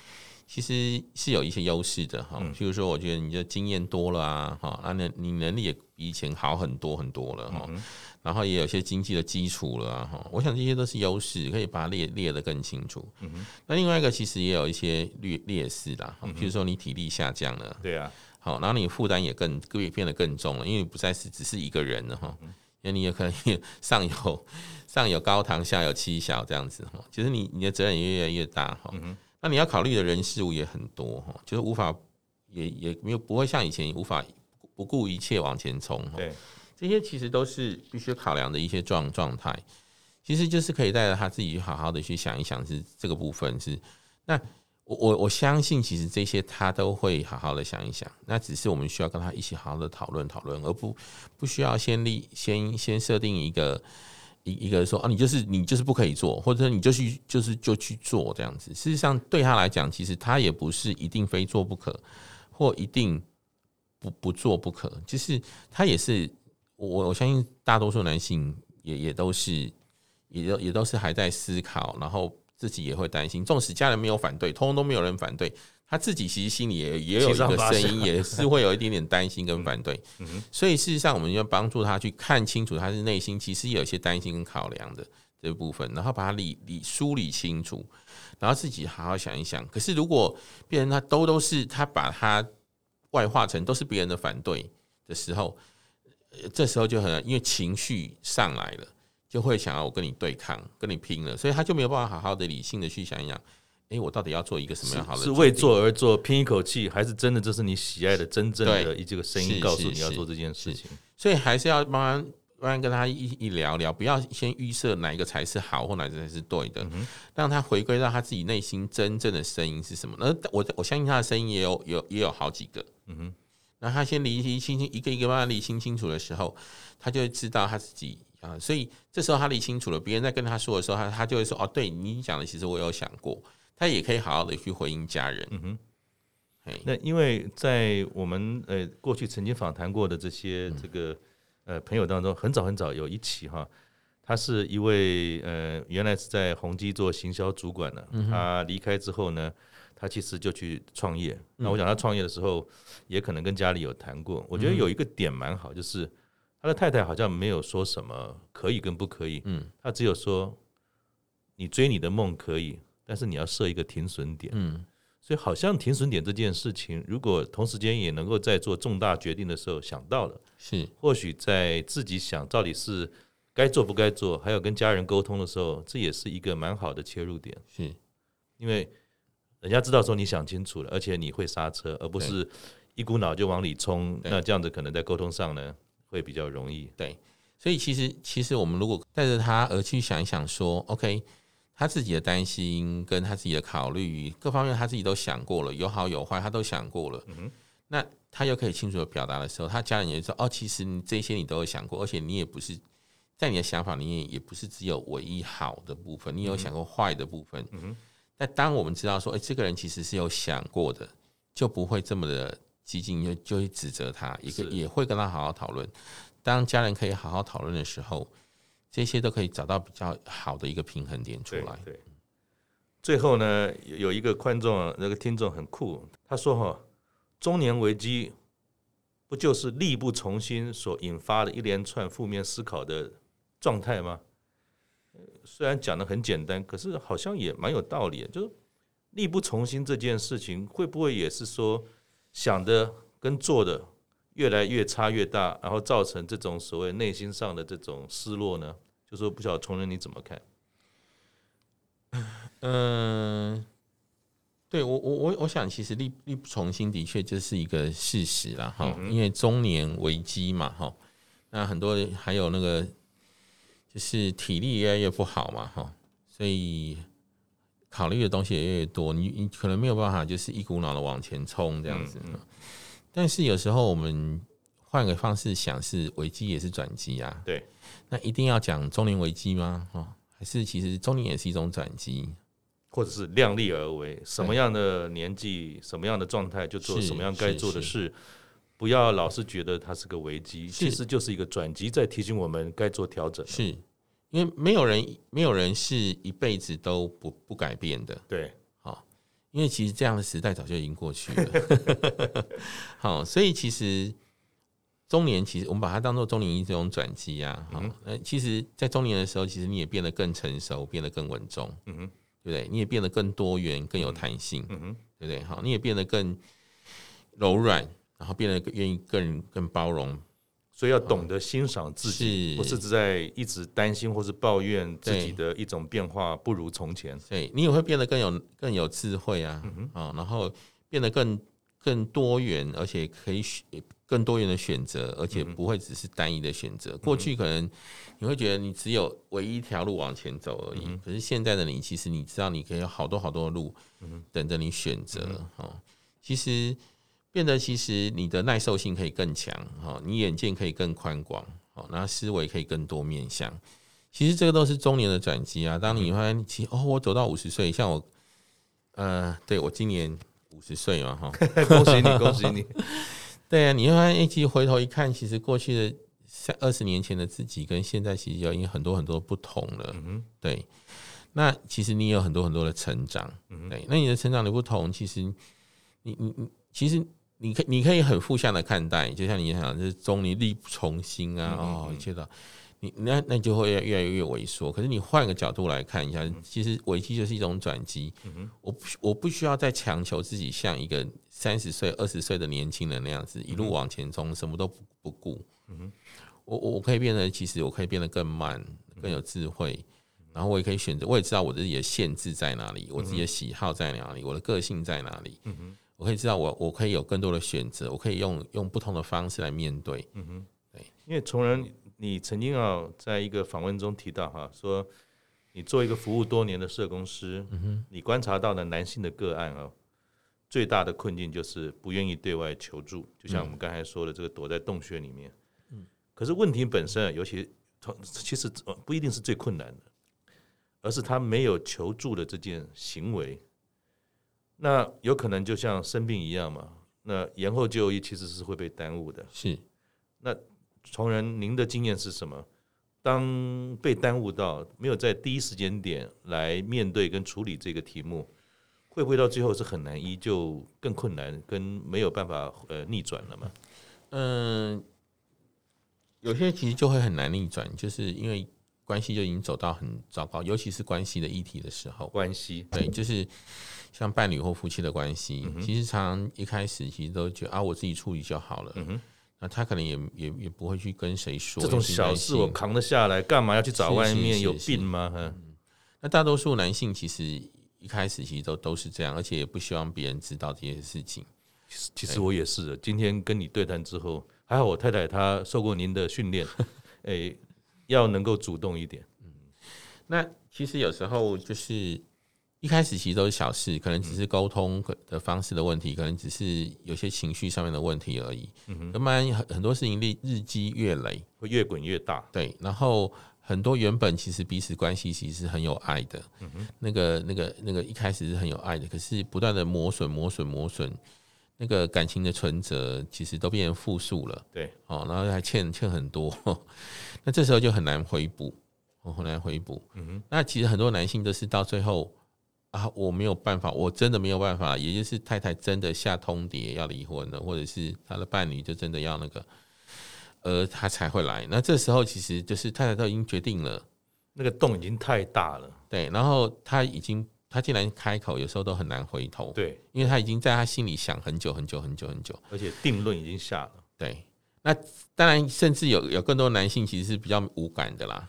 其实是有一些优势的哈，譬如说，我觉得你的经验多了啊，哈，啊，那你能力也比以前好很多很多了哈，然后也有些经济的基础了哈，我想这些都是优势，可以把它列列得更清楚。那另外一个其实也有一些劣劣势啦，譬如说你体力下降了，对啊，好，然后你负担也更变变得更重了，因为不再是只是一个人了哈，因为你也可能上有上有高堂，下有妻小这样子哈，其实你你的责任也越来越大哈。那你要考虑的人事物也很多哈，就是无法也也没有不会像以前无法不顾一切往前冲哈。对，这些其实都是必须考量的一些状状态。其实就是可以带着他自己好好的去想一想，是这个部分是。那我我我相信，其实这些他都会好好的想一想。那只是我们需要跟他一起好好的讨论讨论，而不不需要先立先先设定一个。一一个说啊，你就是你就是不可以做，或者说你就去就是就去做这样子。事实上，对他来讲，其实他也不是一定非做不可，或一定不不做不可。就是他也是我我相信大多数男性也也都是也都也都是还在思考，然后自己也会担心。纵使家人没有反对，通通都没有人反对。他自己其实心里也也有一个声音，也是会有一点点担心跟反对。*laughs* 所以事实上，我们要帮助他去看清楚他是内心其实有一些担心跟考量的这部分，然后把它理理梳理清楚，然后自己好好想一想。可是如果别人他都都是他把他外化成都是别人的反对，的时候，这时候就很因为情绪上来了，就会想要我跟你对抗，跟你拼了，所以他就没有办法好好的理性的去想一想，哎，我到底要做一个什么样好的？是为做而做，拼一口气，还是真的这是你喜爱的真正的一这个声音告诉你要做这件事情？所以还是要慢慢慢慢跟他一一聊聊，不要先预设哪一个才是好，或哪一个才是对的，嗯、让他回归到他自己内心真正的声音是什么？那我我相信他的声音也有有也有好几个，嗯哼。那他先理理清清一个一个慢慢理清清楚的时候，他就会知道他自己啊。所以这时候他理清楚了，别人在跟他说的时候，他他就会说：“哦，对你讲的，其实我有想过。”他也可以好好的去回应家人。嗯哼。那因为在我们呃过去曾经访谈过的这些这个呃朋友当中，很早很早有一起哈，他是一位呃原来是在宏基做行销主管的，他离开之后呢。他其实就去创业。那我想他创业的时候，也可能跟家里有谈过。我觉得有一个点蛮好，就是他的太太好像没有说什么可以跟不可以。嗯，他只有说你追你的梦可以，但是你要设一个停损点。嗯，所以好像停损点这件事情，如果同时间也能够在做重大决定的时候想到了，是或许在自己想到底是该做不该做，还有跟家人沟通的时候，这也是一个蛮好的切入点。是因为。人家知道说你想清楚了，而且你会刹车，而不是一股脑就往里冲。那这样子可能在沟通上呢，会比较容易。对，所以其实其实我们如果带着他而去想一想，说 OK，他自己的担心跟他自己的考虑各方面，他自己都想过了，有好有坏，他都想过了。嗯，那他又可以清楚的表达的时候，他家人也说哦，其实你这些你都有想过，而且你也不是在你的想法里面也不是只有唯一好的部分，你有想过坏的部分。嗯哼。那当我们知道说，哎，这个人其实是有想过的，就不会这么的激进，就就会指责他，也也会跟他好好讨论。当家人可以好好讨论的时候，这些都可以找到比较好的一个平衡点出来。对，最后呢，有一个观众，那个听众很酷，他说：“哈，中年危机不就是力不从心所引发的一连串负面思考的状态吗？”虽然讲的很简单，可是好像也蛮有道理。就是力不从心这件事情，会不会也是说想的跟做的越来越差越大，然后造成这种所谓内心上的这种失落呢？就说不晓得崇仁你怎么看？嗯，对我我我我想，其实力力不从心的确就是一个事实了哈，因为中年危机嘛哈，那很多还有那个。就是体力越来越不好嘛，哈，所以考虑的东西也越多，你你可能没有办法就是一股脑的往前冲这样子。但是有时候我们换个方式想，是危机也是转机啊。对，那一定要讲中年危机吗？哦，还是其实中年也是一种转机，或者是量力而为，什么样的年纪、什么样的状态就做什么样该做的事，不要老是觉得它是个危机，其实就是一个转机，在提醒我们该做调整。是。因为没有人，没有人是一辈子都不不改变的。对，好，因为其实这样的时代早就已经过去了。*laughs* *laughs* 好，所以其实中年，其实我们把它当做中年一种转机啊。好，那其实，在中年的时候，其实你也变得更成熟，变得更稳重。嗯哼，对不对？你也变得更多元，更有弹性。嗯哼，对不对？好，你也变得更柔软，然后变得愿意更更包容。所以要懂得欣赏自己，不是只在一直担心或是抱怨自己的一种变化不如从前。对，你也会变得更有更有智慧啊，啊，然后变得更更多元，而且可以选更多元的选择，而且不会只是单一的选择。过去可能你会觉得你只有唯一一条路往前走而已，可是现在的你，其实你知道你可以有好多好多的路等着你选择。哦，其实。变得其实你的耐受性可以更强，哈，你眼界可以更宽广，哦，然后思维可以更多面向。其实这个都是中年的转机啊。当你发现，其实哦，我走到五十岁，像我，呃，对我今年五十岁嘛，哈，*laughs* 恭喜你，恭喜你。*laughs* 对啊，你会发现，其实回头一看，其实过去的三二十年前的自己跟现在其实有已经很多很多不同了。嗯，对。那其实你有很多很多的成长，对。那你的成长的不同，其实你你你，其实。你可你可以很负向的看待，就像你想，就是中年力不从心啊，哦，一切的，你那那就会越来越萎缩。可是你换个角度来看一下，其实危机就是一种转机。我不我不需要再强求自己像一个三十岁、二十岁的年轻人那样子一路往前冲，什么都不不顾。我我我可以变得，其实我可以变得更慢，更有智慧。然后我也可以选择，我也知道我自己的限制在哪里，我自己的喜好在哪里，我的个性在哪里。我可以知道我我可以有更多的选择，我可以用用不同的方式来面对。嗯哼对，因为崇仁，你曾经啊，在一个访问中提到哈，说你做一个服务多年的社工师，你观察到的男性的个案啊，最大的困境就是不愿意对外求助，就像我们刚才说的，这个躲在洞穴里面。可是问题本身，尤其其实不一定是最困难的。而是他没有求助的这件行为，那有可能就像生病一样嘛？那延后就医其实是会被耽误的。是，那崇仁，您的经验是什么？当被耽误到没有在第一时间点来面对跟处理这个题目，会不会到最后是很难医，就更困难，跟没有办法呃逆转了吗？嗯，有些其实就会很难逆转，就是因为。关系就已经走到很糟糕，尤其是关系的议题的时候。关系对，就是像伴侣或夫妻的关系，嗯、其实常常一开始其实都觉得啊，我自己处理就好了。嗯哼，那他可能也也也不会去跟谁说这种小事，我扛得下来，干嘛要去找外面？有病吗？嗯，那大多数男性其实一开始其实都都是这样，而且也不希望别人知道这些事情。其实我也是的，今天跟你对谈之后，还好我太太她受过您的训练，*laughs* 哎。要能够主动一点，嗯，那其实有时候就是一开始其实都是小事，可能只是沟通的方式的问题，可能只是有些情绪上面的问题而已。嗯哼，那么很很多事情日日积月累，会越滚越大。对，然后很多原本其实彼此关系其实是很有爱的，嗯哼，那个那个那个一开始是很有爱的，可是不断的磨损磨损磨损。那个感情的存折其实都变成负数了，对，哦，然后还欠欠很多，*laughs* 那这时候就很难回补，很难回补。嗯哼，那其实很多男性都是到最后啊，我没有办法，我真的没有办法，也就是太太真的下通牒要离婚了，或者是他的伴侣就真的要那个，呃，他才会来。那这时候其实就是太太都已经决定了，那个洞已经太大了，对，然后他已经。他竟然开口，有时候都很难回头。对，因为他已经在他心里想很久很久很久很久，而且定论已经下了。对，那当然，甚至有有更多男性其实是比较无感的啦。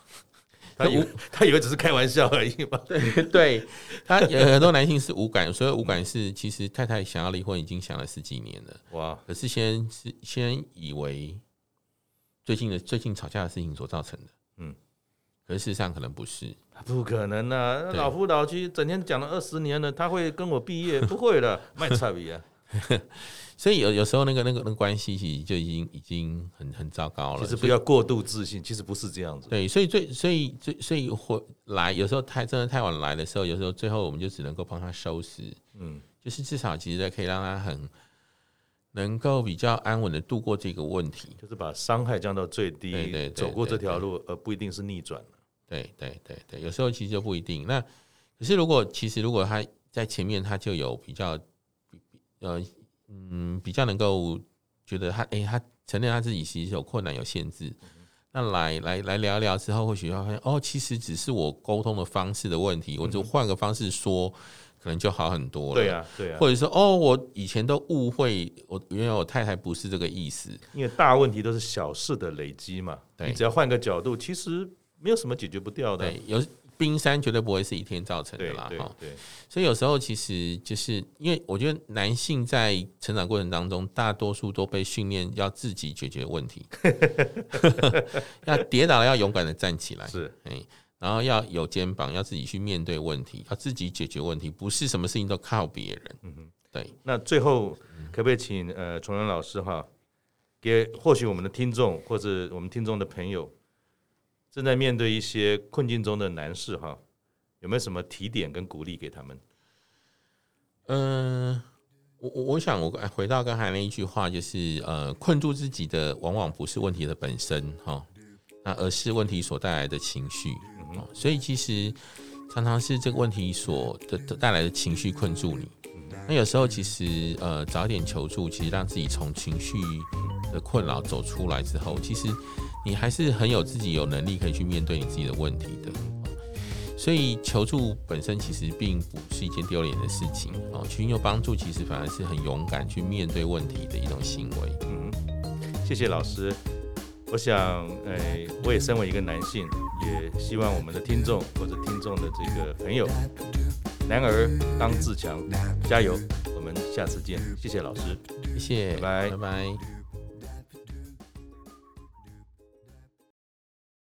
他以为 *laughs* 他以为只是开玩笑而已嘛。对 *laughs* 对，他有很多男性是无感，所以无感是其实太太想要离婚已经想了十几年了。哇！可是先是先以为最近的最近吵架的事情所造成的。嗯。可是事实上可能不是，不可能啊！老夫老妻整天讲了二十年了，他会跟我毕业？*laughs* 不会的，卖差别啊！所以有有时候那个那个那个关系其实就已经已经很很糟糕了。其实不要过度自信，其实不是这样子。对，所以最所以最所以回来有时候太真的太晚来的时候，有时候最后我们就只能够帮他收拾。嗯，就是至少其实可以让他很能够比较安稳的度过这个问题，就是把伤害降到最低，走过这条路，而不一定是逆转。对对对对，有时候其实就不一定。那可是如果其实如果他在前面他就有比较，呃嗯比较能够觉得他哎他承认他自己其实有困难有限制，那来来来聊一聊之后，或许会发现哦，其实只是我沟通的方式的问题，我就换个方式说，可能就好很多了。对啊对啊，或者说哦，我以前都误会我原来我太太不是这个意思，因为大问题都是小事的累积嘛。对，你只要换个角度，其实。没有什么解决不掉的，对，有冰山绝对不会是一天造成的啦，哈。对，所以有时候其实就是因为我觉得男性在成长过程当中，大多数都被训练要自己解决问题，*laughs* *laughs* 要跌倒了要勇敢的站起来，是，然后要有肩膀，要自己去面对问题，要自己解决问题，不是什么事情都靠别人。嗯哼，对。那最后可不可以请呃崇仁老师哈，给或许我们的听众或者我们听众的朋友。正在面对一些困境中的男士哈，有没有什么提点跟鼓励给他们？嗯，我我我想我回到刚才那一句话，就是呃，困住自己的往往不是问题的本身哈，那而是问题所带来的情绪。所以其实常常是这个问题所的带来的情绪困住你。那有时候其实呃，早一点求助，其实让自己从情绪的困扰走出来之后，其实。你还是很有自己有能力可以去面对你自己的问题的。所以求助本身其实并不是一件丢脸的事情哦，寻求帮助其实反而是很勇敢去面对问题的一种行为。嗯，谢谢老师。我想，呃，我也身为一个男性，也希望我们的听众或者听众的这个朋友，男儿当自强，加油！我们下次见，谢谢老师，谢谢，拜拜，拜拜。